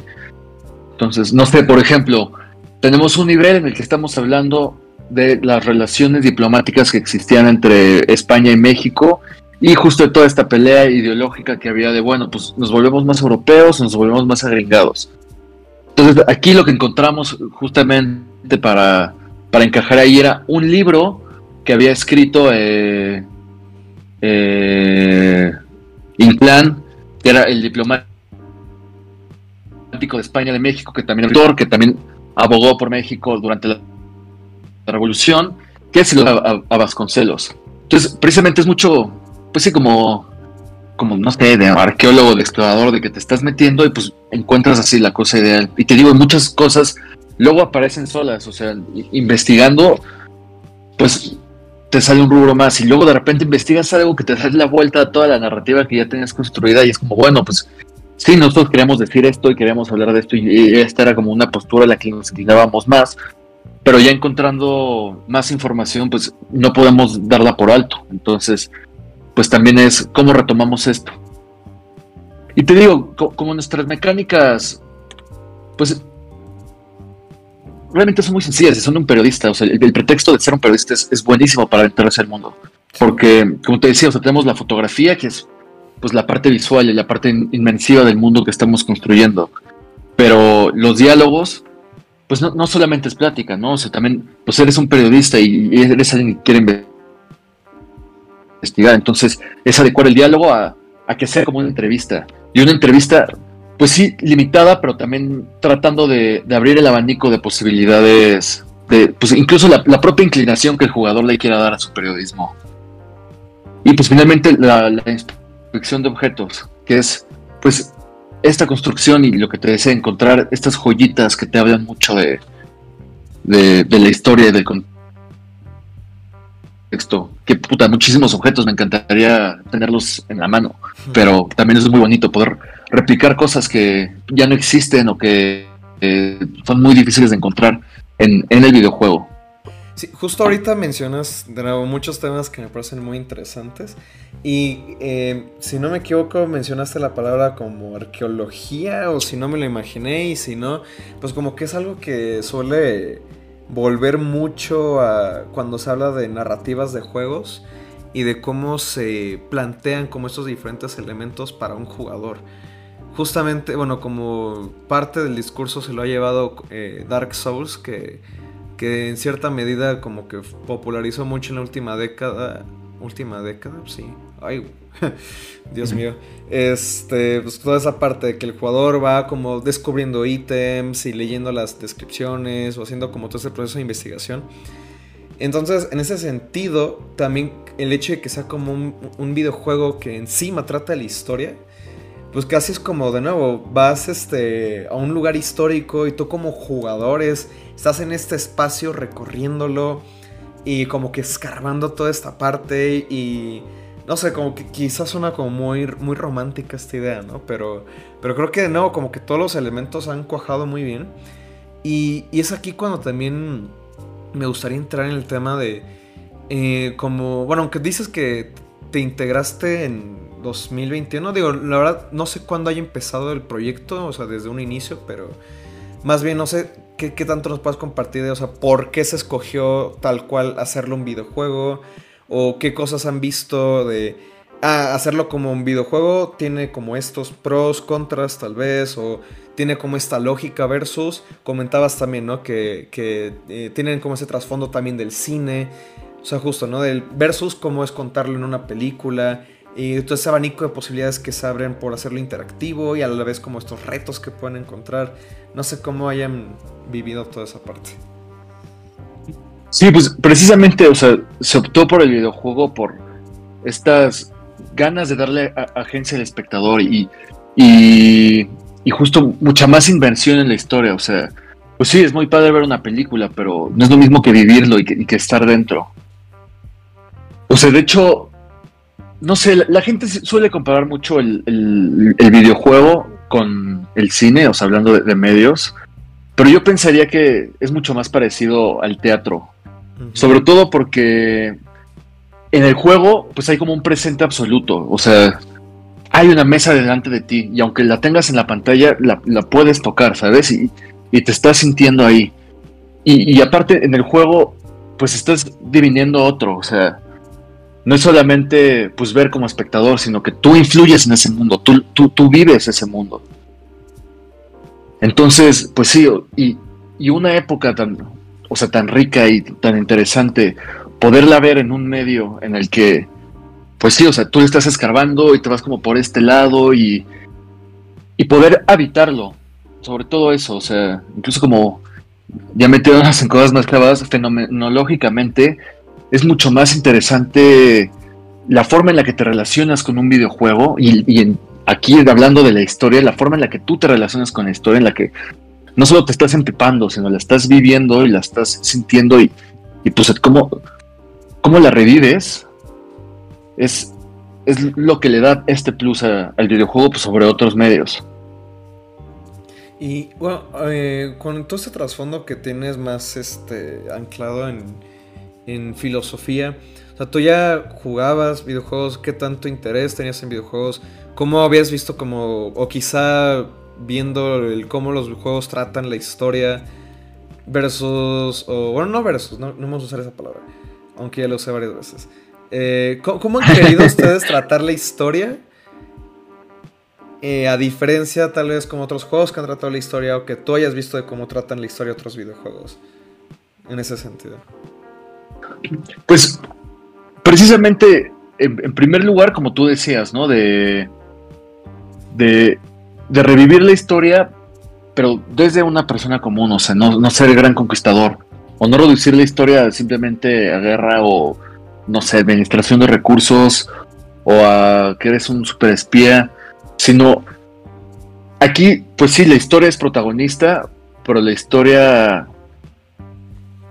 Entonces, no sé, por ejemplo, tenemos un nivel en el que estamos hablando de las relaciones diplomáticas que existían entre España y México y justo de toda esta pelea ideológica que había de, bueno, pues nos volvemos más europeos, nos volvemos más agringados. Entonces aquí lo que encontramos justamente para, para encajar ahí era un libro que había escrito eh, eh, Inclán, que era el diplomático de España de México, que también, que también abogó por México durante la, revolución, que es a, a Vasconcelos. Entonces, precisamente es mucho, pues sí, como como, no sé, de arqueólogo, de explorador, de que te estás metiendo y pues encuentras así la cosa ideal. Y te digo, muchas cosas luego aparecen solas, o sea, investigando, pues te sale un rubro más y luego de repente investigas algo que te da la vuelta a toda la narrativa que ya tenías construida y es como, bueno, pues sí, nosotros queríamos decir esto y queríamos hablar de esto y esta era como una postura en la que nos inclinábamos más, pero ya encontrando más información, pues no podemos darla por alto. Entonces, pues también es cómo retomamos esto. Y te digo, como nuestras mecánicas, pues realmente son muy sencillas, son un periodista, o sea, el, pretexto de ser un periodista es, buenísimo para enterarse al mundo, porque como te decía, o sea, tenemos la fotografía, que es pues la parte visual y la parte inmensiva del mundo que estamos construyendo, pero los diálogos, pues no, solamente es plática, ¿no? O sea, también, pues eres un periodista y, eres alguien que quiere investigar. Entonces, es adecuar el diálogo a, que sea como una entrevista. Y una entrevista, pues sí, limitada, pero también tratando de, abrir el abanico de posibilidades, de, pues incluso la, propia inclinación que el jugador le quiera dar a su periodismo. Y pues finalmente la, de objetos, que es pues esta construcción y lo que te desea encontrar estas joyitas que te hablan mucho de, de, de la historia y del contexto texto. Que puta, muchísimos objetos, me encantaría tenerlos en la mano, pero también es muy bonito poder replicar cosas que ya no existen o que eh, son muy difíciles de encontrar en, el videojuego. Justo ahorita mencionas de nuevo muchos temas que me parecen muy interesantes. Y eh, si no me equivoco, mencionaste la palabra como arqueología, o si no me lo imaginé, y si no, pues como que es algo que suele volver mucho a cuando se habla de narrativas de juegos y de cómo se plantean como estos diferentes elementos para un jugador. Justamente, bueno, como parte del discurso se lo ha llevado eh, Dark Souls, que, que en cierta medida como que popularizó mucho en la última década. Última década, sí. Ay, [laughs] Dios mío. Este, pues toda esa parte de que el jugador va como descubriendo ítems y leyendo las descripciones o haciendo como todo ese proceso de investigación. Entonces, en ese sentido, también el hecho de que sea como un, videojuego que encima trata la historia, pues casi es como de nuevo, vas este, a un lugar histórico y tú como jugadores estás en este espacio recorriéndolo y como que escarbando toda esta parte y no sé, como que quizás suena como muy, muy romántica esta idea, ¿no? Pero, pero creo que de nuevo, como que todos los elementos han cuajado muy bien. Y, es aquí cuando también me gustaría entrar en el tema de. Eh, como. Bueno, aunque dices que te integraste en 2021, digo, la verdad, no sé cuándo haya empezado el proyecto, o sea, desde un inicio, pero. Más bien, no sé qué, qué tanto nos puedes compartir de, o sea, por qué se escogió tal cual hacerlo un videojuego o qué cosas han visto de ah, hacerlo como un videojuego tiene como estos pros, contras tal vez, o tiene como esta lógica versus, comentabas también, ¿no? Que, eh, tienen como ese trasfondo también del cine, o sea, justo, ¿no? Del versus cómo es contarlo en una película. Y todo ese abanico de posibilidades que se abren por hacerlo interactivo y a la vez como estos retos que pueden encontrar. No sé cómo hayan vivido toda esa parte. Sí, pues precisamente, o sea, se optó por el videojuego por estas ganas de darle agencia al espectador y, y, justo mucha más inversión en la historia. O sea, pues sí, es muy padre ver una película, pero no es lo mismo que vivirlo y que, estar dentro. O sea, de hecho, no sé, la, gente suele comparar mucho el, videojuego con el cine, o sea, hablando de medios, pero yo pensaría que es mucho más parecido al teatro. Sobre todo porque en el juego, pues hay como un presente absoluto. O sea, hay una mesa delante de ti y aunque la tengas en la pantalla, la, puedes tocar, ¿sabes? Y, te estás sintiendo ahí. Y, aparte, en el juego, pues estás diviniendo otro. O sea, no es solamente pues ver como espectador, sino que tú influyes en ese mundo, tú, tú, tú vives ese mundo. Entonces, pues sí, y, y una época tan, sea, tan rica y tan interesante, poderla ver en un medio en el que pues sí, o sea, tú estás escarbando y te vas como por este lado y, y poder habitarlo, sobre todo eso, o sea, incluso como ya metiéndonos en [laughs] cosas más clavadas, fenomenológicamente es mucho más interesante la forma en la que te relacionas con un videojuego y, aquí hablando de la historia, la forma en la que tú te relacionas con la historia, en la que no solo te estás empipando, sino la estás viviendo y la estás sintiendo y, y pues cómo, cómo la revives es, es lo que le da este plus al videojuego pues, sobre otros medios. Y bueno, eh, con todo ese trasfondo que tienes más este anclado en, en filosofía, o sea, tú ya jugabas videojuegos, ¿qué tanto interés tenías en videojuegos? ¿Cómo habías visto como, o quizá viendo el, cómo los juegos tratan la historia versus, o bueno, no versus, no, no vamos a usar esa palabra, aunque ya lo usé varias veces. Eh, ¿cómo, han querido [laughs] ustedes tratar la historia? Eh, a diferencia tal vez como otros juegos que han tratado la historia o que tú hayas visto de cómo tratan la historia otros videojuegos. En ese sentido. Pues precisamente, en, primer lugar, como tú decías, ¿no? De, de, revivir la historia, pero desde una persona común, o sea, no, ser el gran conquistador. O no reducir la historia simplemente a guerra o no sé, administración de recursos o a que eres un super espía, sino aquí, pues sí, la historia es protagonista, pero la historia,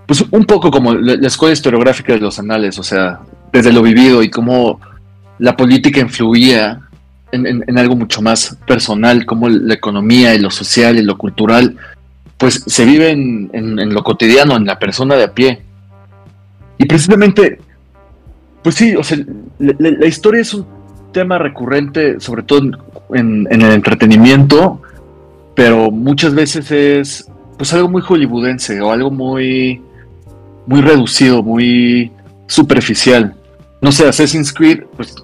pues un poco como la, escuela historiográfica de los anales, o sea, desde lo vivido y cómo la política influía en, algo mucho más personal, como la economía y lo social y lo cultural, pues se vive en, en lo cotidiano, en la persona de a pie. Y precisamente pues sí, o sea, la, historia es un tema recurrente, sobre todo en, el entretenimiento, pero muchas veces es pues algo muy hollywoodense o algo muy, muy reducido, muy superficial. No sé, Assassin's Creed, pues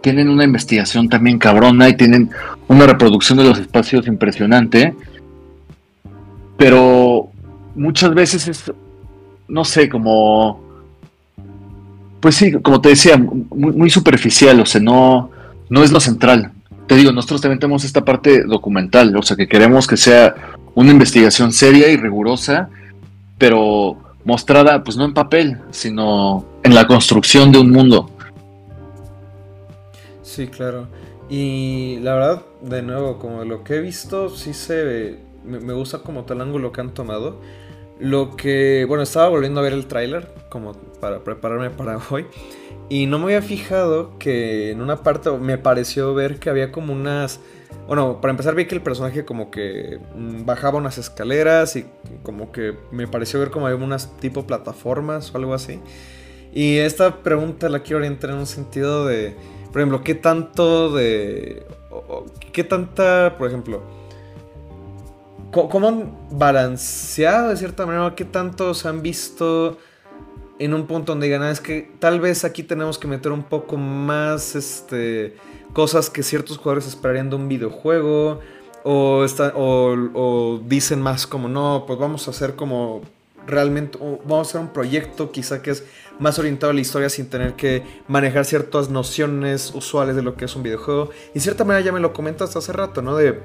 tienen una investigación también cabrona y tienen una reproducción de los espacios impresionante, pero muchas veces es, no sé, como pues sí, como te decía, muy, superficial, o sea, no, no es lo central. Te digo, nosotros también tenemos esta parte documental, o sea, que queremos que sea una investigación seria y rigurosa, pero mostrada, pues no en papel, sino en la construcción de un mundo. Sí, claro. Y la verdad, de nuevo, como lo que he visto, sí se me, gusta como tal ángulo que han tomado. Lo que, bueno, estaba volviendo a ver el tráiler como para prepararme para [laughs] hoy y no me había fijado que en una parte me pareció ver que había como unas, bueno, para empezar vi que el personaje como que mm, bajaba unas escaleras y como que me pareció ver como había unas tipo plataformas o algo así. Y esta pregunta la quiero orientar en un sentido de, por ejemplo, ¿qué tanto de... ¿Qué tanta, por ejemplo, ¿Cómo han balanceado de cierta manera? ¿Qué tanto se han visto en un punto donde digan, ah, es que tal vez aquí tenemos que meter un poco más este, cosas que ciertos jugadores esperarían de un videojuego? O, dicen más como, no, pues vamos a hacer como realmente, vamos a hacer un proyecto quizá que es más orientado a la historia sin tener que manejar ciertas nociones usuales de lo que es un videojuego. Y de cierta manera ya me lo comentaste hace rato, ¿no? De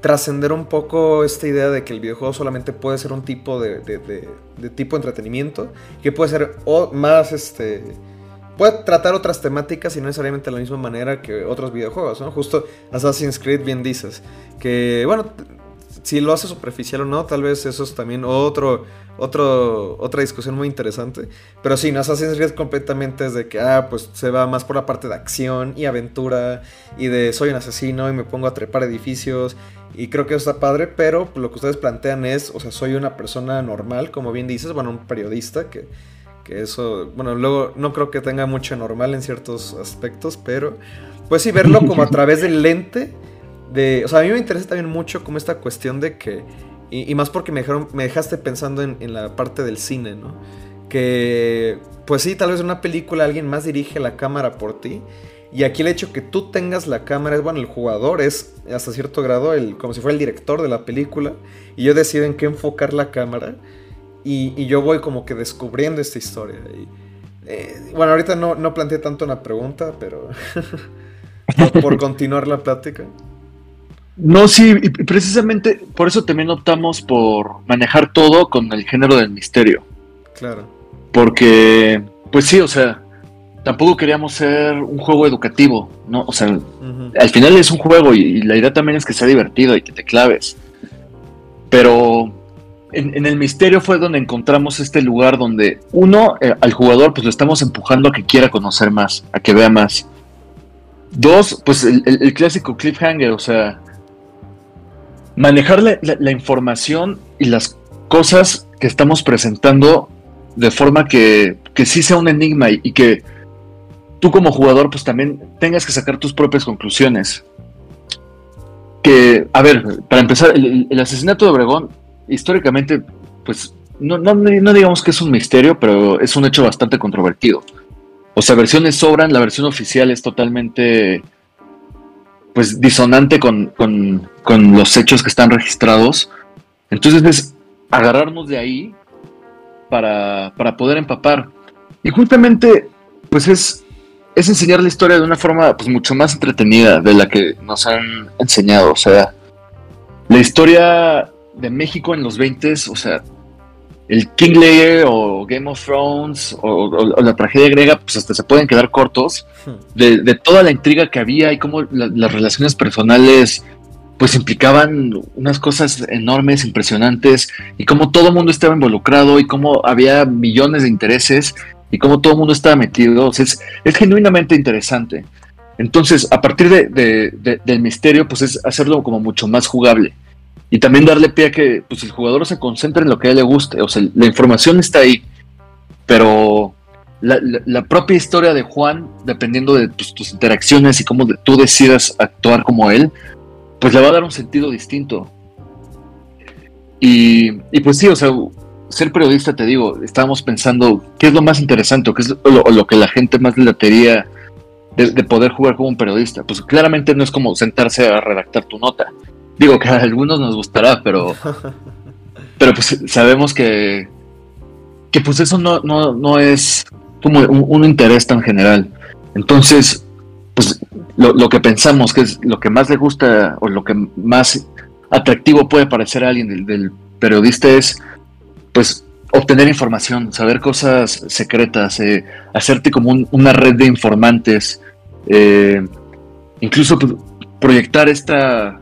trascender un poco esta idea de que el videojuego solamente puede ser un tipo de, de, tipo de entretenimiento, que puede ser más, este, puede tratar otras temáticas y no necesariamente de la misma manera que otros videojuegos, ¿no? Justo Assassin's Creed bien dices, que bueno, si lo hace superficial o no, tal vez eso es también otro, otro, otra discusión muy interesante. Pero sí, no Assassin's Creed completamente es de que, ah, pues se va más por la parte de acción y aventura y de soy un asesino y me pongo a trepar edificios y creo que eso está padre, pero lo que ustedes plantean es, o sea, soy una persona normal, como bien dices, bueno, un periodista, que, que eso, bueno, luego no creo que tenga mucho normal en ciertos aspectos, pero pues sí, verlo como a través del lente de, o sea, a mí me interesa también mucho como esta cuestión de que, y, más porque me, dejaron, me dejaste pensando en, la parte del cine, ¿no? Que, pues sí, tal vez en una película alguien más dirige la cámara por ti. Y aquí el hecho que tú tengas la cámara es, bueno, el jugador es hasta cierto grado el, como si fuera el director de la película. Y yo decido en qué enfocar la cámara. Y, yo voy como que descubriendo esta historia. Y Eh, bueno, ahorita no, no planteé tanto una pregunta, pero [laughs] por, [laughs] continuar la plática. No, sí, y precisamente por eso también optamos por manejar todo con el género del misterio. Claro. Porque, pues sí, o sea, tampoco queríamos ser un juego educativo, ¿no? O sea, al final es un juego y, la idea también es que sea divertido y que te claves. Pero en, el misterio fue donde encontramos este lugar donde uno, eh, al jugador, pues lo estamos empujando a que quiera conocer más, a que vea más. Dos, pues el, clásico cliffhanger, o sea, manejar la, información y las cosas que estamos presentando de forma que, que sí sea un enigma y, que tú como jugador pues también tengas que sacar tus propias conclusiones. Que, a ver, para empezar, el asesinato de Obregón históricamente, pues no, no, no, digamos que es un misterio, pero es un hecho bastante controvertido. O sea, versiones sobran, la versión oficial es totalmente pues disonante con, los hechos que están registrados. Entonces es agarrarnos de ahí para, para poder empapar. Y justamente, pues es, es enseñar la historia de una forma pues mucho más entretenida de la que nos han enseñado. O sea, la historia de México en los 20, o sea, el King Lear o Game of Thrones o, la tragedia griega, pues hasta se pueden quedar cortos hmm. de, toda la intriga que había y cómo las relaciones personales pues implicaban unas cosas enormes, impresionantes, y cómo todo el mundo estaba involucrado y cómo había millones de intereses y cómo todo el mundo estaba metido. es, es genuinamente interesante. Entonces, a partir de, del misterio, pues es hacerlo como mucho más jugable y también darle pie a que pues, el jugador se concentre en lo que a él le guste. O sea, la información está ahí, pero la, propia historia de Juan, dependiendo de pues, tus interacciones y cómo tú decidas actuar como él, pues le va a dar un sentido distinto. Y, pues sí, o sea, ser periodista, te digo, estábamos pensando qué es lo más interesante, qué es lo, que la gente más le latería de, de, poder jugar como un periodista. Pues claramente no es como sentarse a redactar tu nota. Digo que a algunos nos gustará, pero. [laughs] pero pues sabemos que. Que pues eso no, no, es como un, interés tan general. Entonces, pues lo, que pensamos que es lo que más le gusta o lo que más atractivo puede parecer a alguien del, periodista es pues obtener información, saber cosas secretas, eh, hacerte como una red de informantes, eh, incluso pues, proyectar esta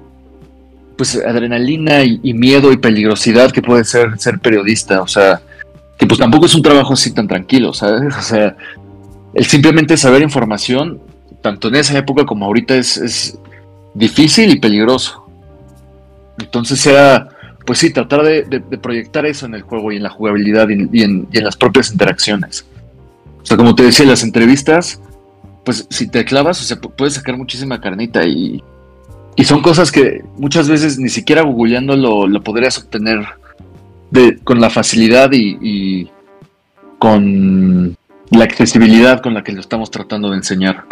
pues adrenalina y, miedo y peligrosidad que puede ser ser periodista, o sea, que pues tampoco es un trabajo así tan tranquilo, ¿sabes? O sea, el simplemente saber información, tanto en esa época como ahorita, es, difícil y peligroso. Entonces era, pues sí, tratar de, proyectar eso en el juego y en la jugabilidad y en, las propias interacciones. O sea, como te decía, las entrevistas, pues si te clavas, o sea, puedes sacar muchísima carnita y, y son cosas que muchas veces ni siquiera googleando lo, podrías obtener de, con la facilidad y, con la accesibilidad con la que lo estamos tratando de enseñar.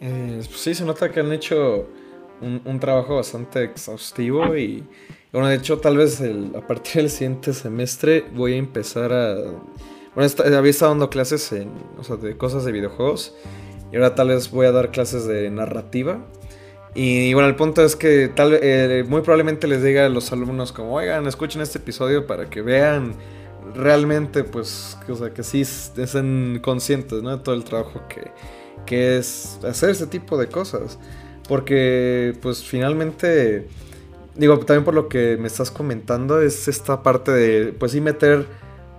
Eh, pues sí, se nota que han hecho un, trabajo bastante exhaustivo y, bueno, de hecho tal vez a partir del siguiente semestre voy a empezar a... Bueno, había estado dando clases en, o sea, de cosas de videojuegos y ahora tal vez voy a dar clases de narrativa. Y bueno, el punto es que tal, eh, muy probablemente les diga a los alumnos como, oigan, escuchen este episodio para que vean realmente, pues, que, o sea, que sí estén conscientes, ¿no? De todo el trabajo que, que es hacer ese tipo de cosas. Porque, pues, finalmente, digo, también por lo que me estás comentando, es esta parte de, pues sí, meter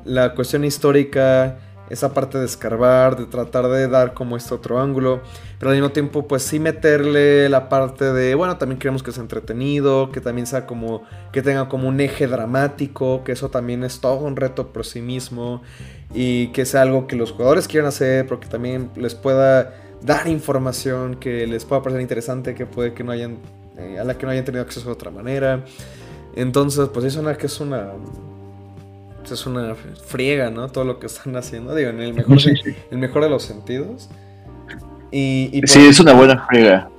la cuestión histórica, esa parte de escarbar, de tratar de dar como este otro ángulo, pero al mismo tiempo pues sí meterle la parte de, bueno, también queremos que sea entretenido, que también sea como, que tenga como un eje dramático, que eso también es todo un reto por sí mismo y que sea algo que los jugadores quieran hacer, porque también les pueda dar información que les pueda parecer interesante, que puede que no hayan, eh, a la que no hayan tenido acceso de otra manera. Entonces, pues eso es que es una es una friega, ¿no? Todo lo que están haciendo, digo, en el mejor, de, el mejor de los sentidos. Y, sí, es una buena friega.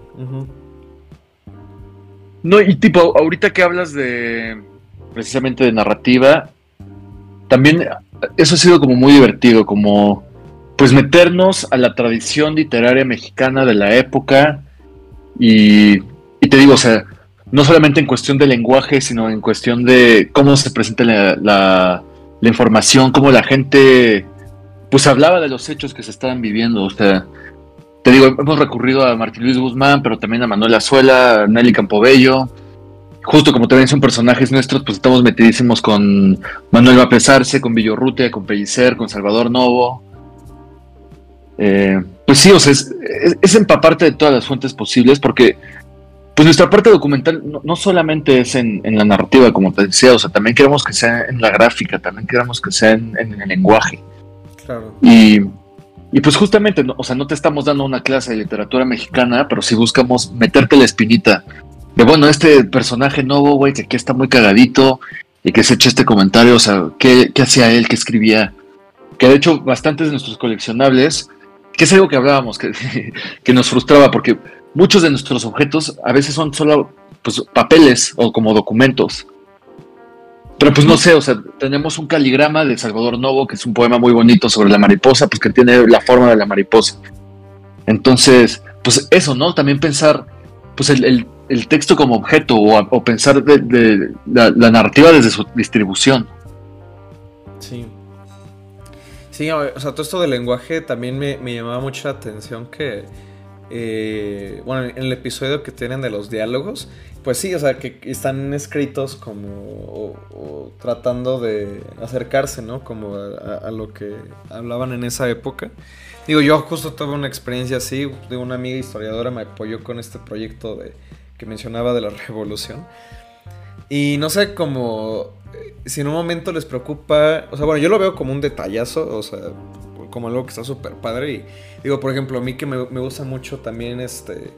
No, y tipo, ahorita que hablas de precisamente de narrativa, también eso ha sido como muy divertido, como pues meternos a la tradición literaria mexicana de la época y, te digo, o sea, no solamente en cuestión de lenguaje, sino en cuestión de cómo se presenta la, la, información, cómo la gente pues hablaba de los hechos que se estaban viviendo, o sea, te digo, hemos recurrido a Martín Luis Guzmán, pero también a Manuel Azuela, a Nelly Campobello, justo como también son personajes nuestros, pues estamos metidísimos con Manuel Vapesarse, con Villorrutia, con Pellicer, con Salvador Novo. Eh, pues sí, o sea, es, empaparte de todas las fuentes posibles porque pues nuestra parte documental no, solamente es en, la narrativa, como te decía, o sea, también queremos que sea en la gráfica, también queremos que sea en, el lenguaje. Claro. Y, y, pues justamente, o sea, no te estamos dando una clase de literatura mexicana, pero sí buscamos meterte la espinita de bueno, este personaje nuevo, güey, que aquí está muy cagadito y que se echa este comentario, o sea, ¿qué, hacía él, qué escribía? Que de hecho, bastantes de nuestros coleccionables, que es algo que hablábamos, que, [laughs] que nos frustraba, porque muchos de nuestros objetos a veces son solo pues, papeles o como documentos. Pero pues no sé, o sea, tenemos un caligrama de Salvador Novo, que es un poema muy bonito sobre la mariposa, pues que tiene la forma de la mariposa. Entonces, pues eso, ¿no? También pensar, pues el el texto como objeto o, pensar de, la, narrativa desde su distribución. Sí. Sí, o sea, todo esto del lenguaje también me, llamaba mucha atención que, eh, bueno, en el episodio que tienen de los diálogos, pues sí, o sea, que están escritos como tratando de acercarse, ¿no? Como a, lo que hablaban en esa época. Digo, yo justo tuve una experiencia así, de una amiga historiadora me apoyó con este proyecto de que mencionaba de la [laughs] revolución. Y no sé, como eh, si en un momento les preocupa, o sea, bueno, yo lo veo como un detallazo, o sea, como algo que está súper padre. Y digo, por ejemplo, a mí que me, gusta mucho también, este,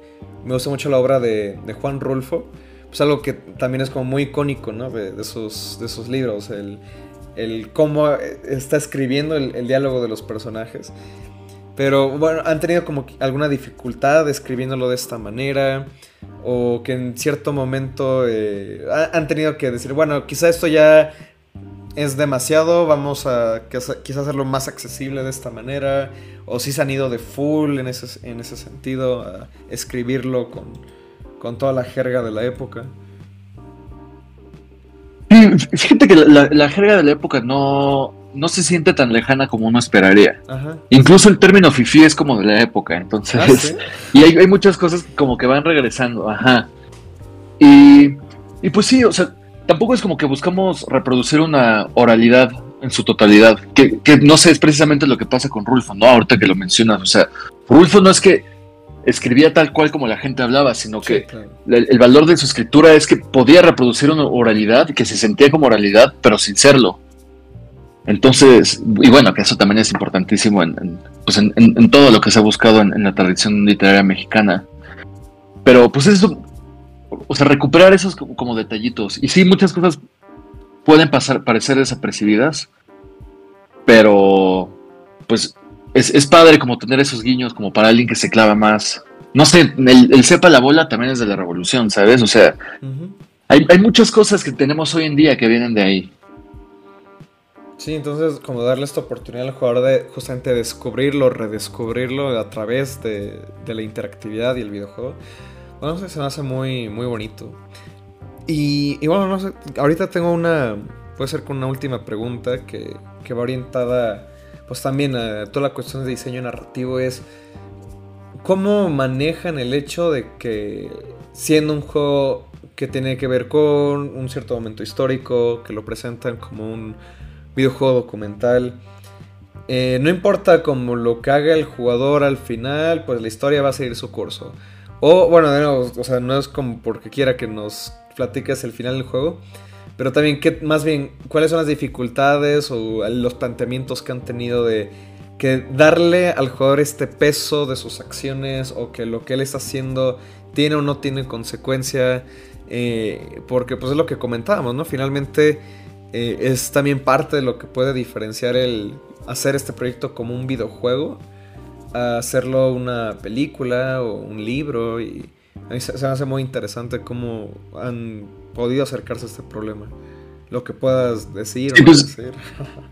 me gusta mucho la obra de, Juan Rulfo, pues algo que también es como muy icónico, ¿no? De, de sus libros, el, el cómo eh, está escribiendo el, el diálogo de los personajes. Pero bueno, han tenido como alguna dificultad escribiéndolo de esta manera. O que en cierto momento eh, han tenido que decir, bueno, quizá esto ya es demasiado, vamos a quizás hacerlo más accesible de esta manera. O si se han ido de full en ese, en ese sentido, a escribirlo con, con toda la jerga de la época. Fíjate que la jerga de la época no, no se siente tan lejana como uno esperaría. Incluso el término fifi es como de la época, entonces. Ah, [laughs] y hay, muchas cosas como que van regresando, ajá. Y, y pues sí, o sea, tampoco es como que buscamos reproducir una oralidad en su totalidad, que, no sé, es precisamente lo que pasa con Rulfo, ¿no? Ahorita que lo mencionas, o sea, Rulfo no es que escribía tal cual como la gente hablaba, sino que el, el, valor de su escritura es que podía reproducir una oralidad que se sentía como oralidad, pero sin serlo. Entonces, y bueno, que eso también es importantísimo en, pues todo lo que se ha buscado en, la tradición literaria mexicana. Pero pues eso, o sea, recuperar esos como, detallitos. Y sí, muchas cosas pueden pasar, parecer desapercibidas, pero pues es, padre como tener esos guiños como para alguien que se clava más. No sé, el, sepa la bola también es de la revolución, ¿sabes? O sea, hay, hay muchas cosas que tenemos hoy en día que vienen de ahí. Sí, entonces como darle esta oportunidad al jugador de justamente descubrirlo, redescubrirlo a través de, la interactividad y el videojuego, no sé, se me hace muy, muy bonito. Y, bueno, no sé, ahorita tengo una, puede ser con una última pregunta que, que va orientada pues también a toda la cuestión de diseño narrativo es cómo manejan el hecho de que siendo un juego que tiene que ver con un cierto momento histórico, que lo presentan como un videojuego documental. Eh, no importa como lo que haga el jugador al final, pues la historia va a seguir su curso. O bueno, o sea, no es como porque quiera que nos platiques el final del juego, pero también ¿qué, más bien cuáles son las dificultades o los planteamientos que han tenido de que darle al jugador este peso de sus acciones o que lo que él está haciendo tiene o no tiene consecuencia, eh, porque pues es lo que comentábamos, ¿no? Finalmente eh, es también parte de lo que puede diferenciar el hacer este proyecto como un videojuego a hacerlo una película o un libro y a mí se, me hace muy interesante cómo han podido acercarse a este problema. lo que puedas decir. Pues,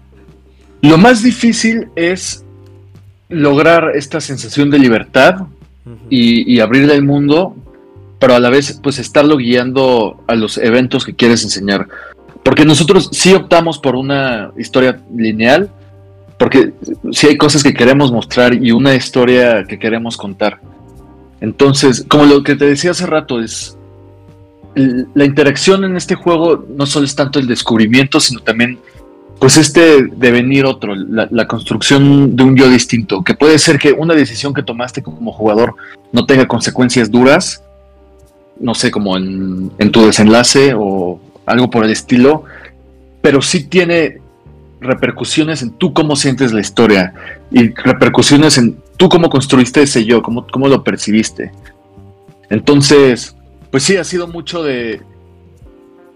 [laughs] lo más difícil es lograr esta sensación de libertad y, y, abrirle el mundo, pero a la vez pues estarlo guiando a los eventos que quieres enseñar. Porque nosotros sí optamos por una historia lineal, porque sí hay cosas que queremos mostrar y una historia que queremos contar. Entonces, como lo que te decía hace rato, es la interacción en este juego no solo es tanto el descubrimiento, sino también pues este devenir otro, la, construcción de un yo distinto, que puede ser que una decisión que tomaste como jugador no tenga consecuencias duras, no sé, como en, en tu desenlace o algo por el estilo, pero sí tiene repercusiones en tú cómo sientes la historia y repercusiones en tú cómo construiste ese yo, cómo, cómo lo percibiste. Entonces, pues sí, ha sido mucho de,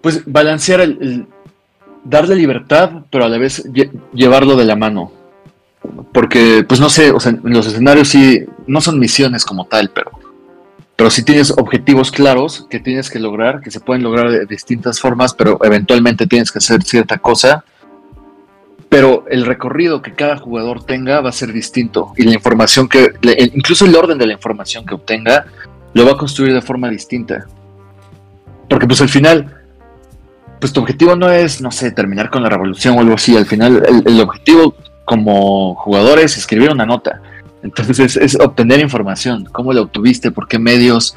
pues, balancear el, darle libertad, pero a la vez llevarlo de la mano. Porque, pues no sé, o sea, los escenarios sí, no son misiones como tal, pero, pero sí tienes objetivos claros que tienes que lograr, que se pueden lograr de distintas formas, pero eventualmente tienes que hacer cierta cosa pero el recorrido que cada jugador tenga va a ser distinto. Y la información que, incluso el orden de la información que obtenga, lo va a construir de forma distinta. Porque pues al final, pues tu objetivo no es, no sé, terminar con la revolución o algo así, al final el, objetivo como jugador es escribir una nota. Entonces es, obtener información, cómo la obtuviste, por qué medios,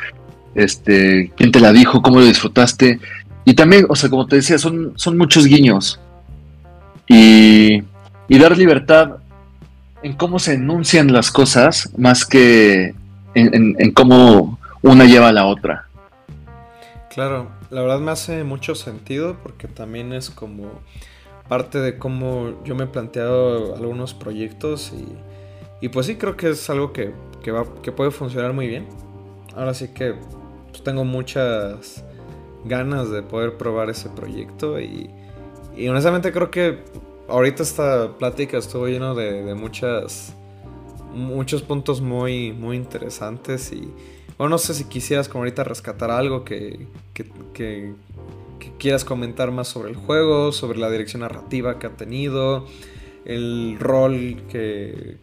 este, quién te la dijo, cómo lo disfrutaste. Y también, o sea, como te decía, son, son muchos guiños y, dar libertad en cómo se enuncian las cosas más que en, cómo una lleva a la otra. Claro, la verdad me hace mucho sentido porque también es como parte de cómo yo me he planteado algunos proyectos y, pues sí creo que es algo que, que puede funcionar muy bien. Ahora sí que pues, tengo muchas ganas de poder probar ese proyecto y, y honestamente creo que ahorita esta plática estuvo lleno de, muchas muchos puntos muy muy interesantes y bueno, no sé si quisieras como ahorita rescatar algo que, que, quieras comentar más sobre el juego, sobre la dirección narrativa que ha tenido, el rol que,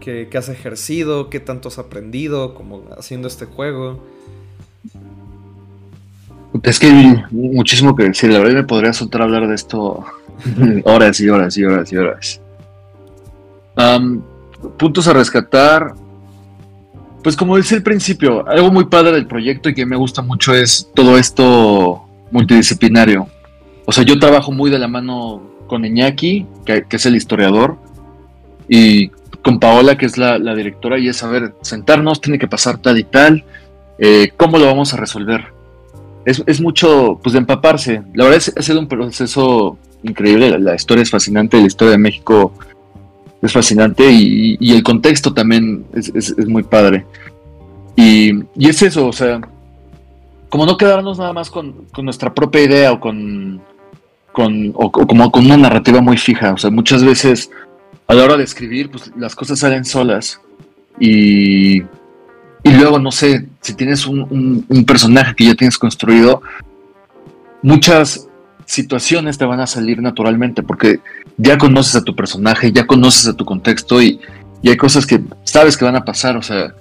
que, has ejercido, qué tanto has aprendido como haciendo este juego. Es que hay muchísimo que decir, la verdad me podría soltar a hablar de esto horas y horas y horas y horas. puntos a rescatar. Pues como decía al principio, algo muy padre del proyecto y que me gusta mucho es todo esto multidisciplinario. O sea, yo trabajo muy de la mano con Iñaki, que, es el historiador, y con Paola, que es la, directora, y es saber, sentarnos, tiene que pasar tal y tal, eh, ¿cómo lo vamos a resolver? Es, mucho, pues, de empaparse. La verdad es, ha sido un proceso increíble, la, historia es fascinante, la historia de México es fascinante y, el contexto también es, muy padre. Y, es eso, o sea, como no quedarnos nada más con, nuestra propia idea o con, con o, como con una narrativa muy fija, o sea, muchas veces a la hora de escribir, pues las cosas salen solas y, y luego, no sé, si tienes un, personaje que ya tienes construido, muchas situaciones te van a salir naturalmente porque ya conoces a tu personaje, ya conoces a tu contexto y, hay cosas que sabes que van a pasar, o sea,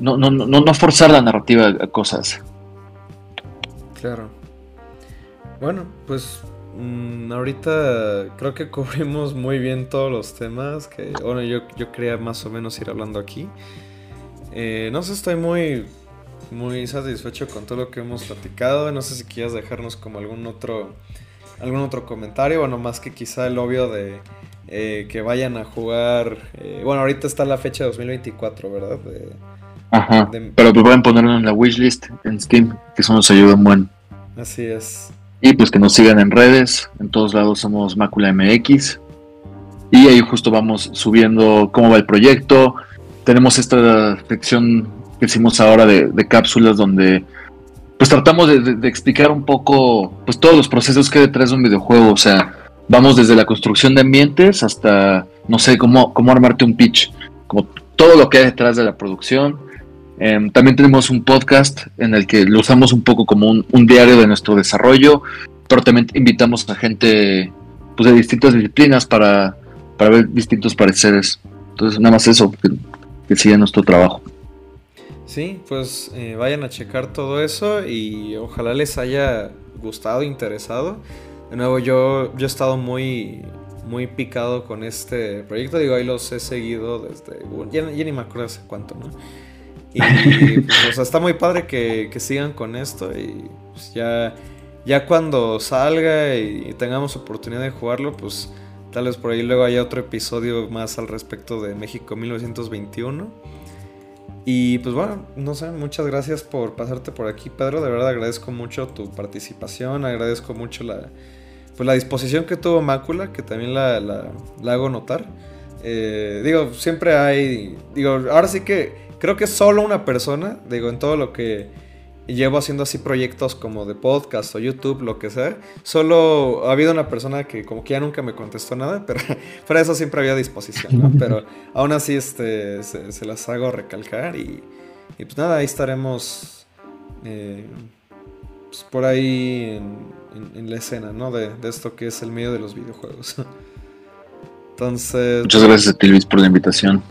no, no, no, no forzar la narrativa a cosas. Claro. Bueno, pues mm, ahorita creo que cubrimos muy bien todos los temas que, bueno, yo, yo quería más o menos ir hablando aquí. Eh, no sé, estoy muy muy satisfecho con todo lo que hemos platicado. No sé si quieras dejarnos como algún otro algún otro comentario, bueno, más que quizá el obvio de eh, que vayan a jugar. Eh, bueno, ahorita está la fecha de 2024, ¿verdad? Ajá. pero pues pueden ponerlo en la wishlist en Steam, que eso nos ayuda un buen. Así es. Y pues que nos sigan en redes, en todos lados somos Mácula MX. Y ahí justo vamos subiendo cómo va el proyecto. Tenemos esta sección que hicimos ahora de, cápsulas donde pues tratamos de, explicar un poco pues todos los procesos que hay detrás de un videojuego, o sea, vamos desde la construcción de ambientes hasta, no sé, cómo, cómo armarte un pitch, como todo lo que hay detrás de la producción. Em, también tenemos un podcast en el que lo usamos un poco como un, diario de nuestro desarrollo pero también invitamos a gente pues, de distintas disciplinas para, para ver distintos pareceres. Entonces, nada más eso, que, que siga nuestro trabajo. Sí, pues eh, vayan a checar todo eso y ojalá les haya gustado, interesado. De nuevo, yo, yo he estado muy, muy picado con este proyecto. Digo, ahí los he seguido desde. Ya, ni me acuerdo hace cuánto, ¿no? Y [laughs] pues, está muy padre que, sigan con esto. Y pues, ya, ya cuando salga y, tengamos oportunidad de jugarlo, pues tal vez por ahí luego haya otro episodio más al respecto de México 1921. Y pues bueno, no sé, muchas gracias por pasarte por aquí, Pedro. De verdad agradezco mucho tu participación, agradezco mucho la, pues, la disposición que tuvo Mácula, que también la, la, hago notar. Eh, digo, siempre hay, digo, ahora sí que creo que solo una persona, digo, en todo lo que llevo haciendo así proyectos como de podcast o YouTube, lo que sea. Solo ha habido una persona que como que ya nunca me contestó nada, pero [laughs] para eso siempre había disposición, ¿no? [laughs] Pero aún así este, se, las hago recalcar y, y, pues nada, ahí estaremos eh, pues por ahí en, la escena, ¿no? De, de, esto que es el medio de los videojuegos. [laughs] Entonces... Muchas gracias a ti Luis por la invitación.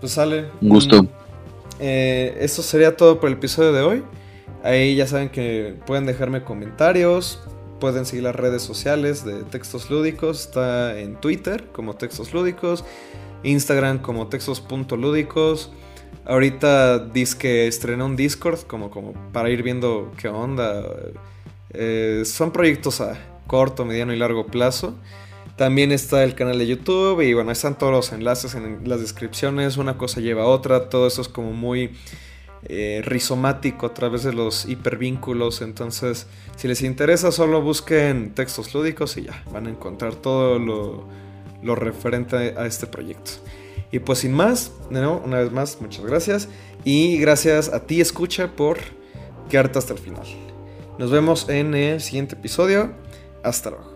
Pues sale. Un gusto. Eh, eso sería todo por el episodio de hoy. Ahí ya saben que pueden dejarme comentarios, pueden seguir las redes sociales de Textos Lúdicos. Está en Twitter como Textos Lúdicos, Instagram como textos.lúdicos. Ahorita dice que estrena un Discord como, como para ir viendo qué onda. Eh, son proyectos a corto, mediano y largo plazo. También está el canal de YouTube y bueno, están todos los enlaces en las descripciones. Una cosa lleva a otra. Todo eso es como muy eh, rizomático a través de los hipervínculos. Entonces, si les interesa, solo busquen textos lúdicos y ya van a encontrar todo lo, referente a este proyecto. Y pues sin más, una vez más, muchas gracias. Y gracias a ti, escucha, por quedarte hasta el final. Nos vemos en el siguiente episodio. Hasta luego.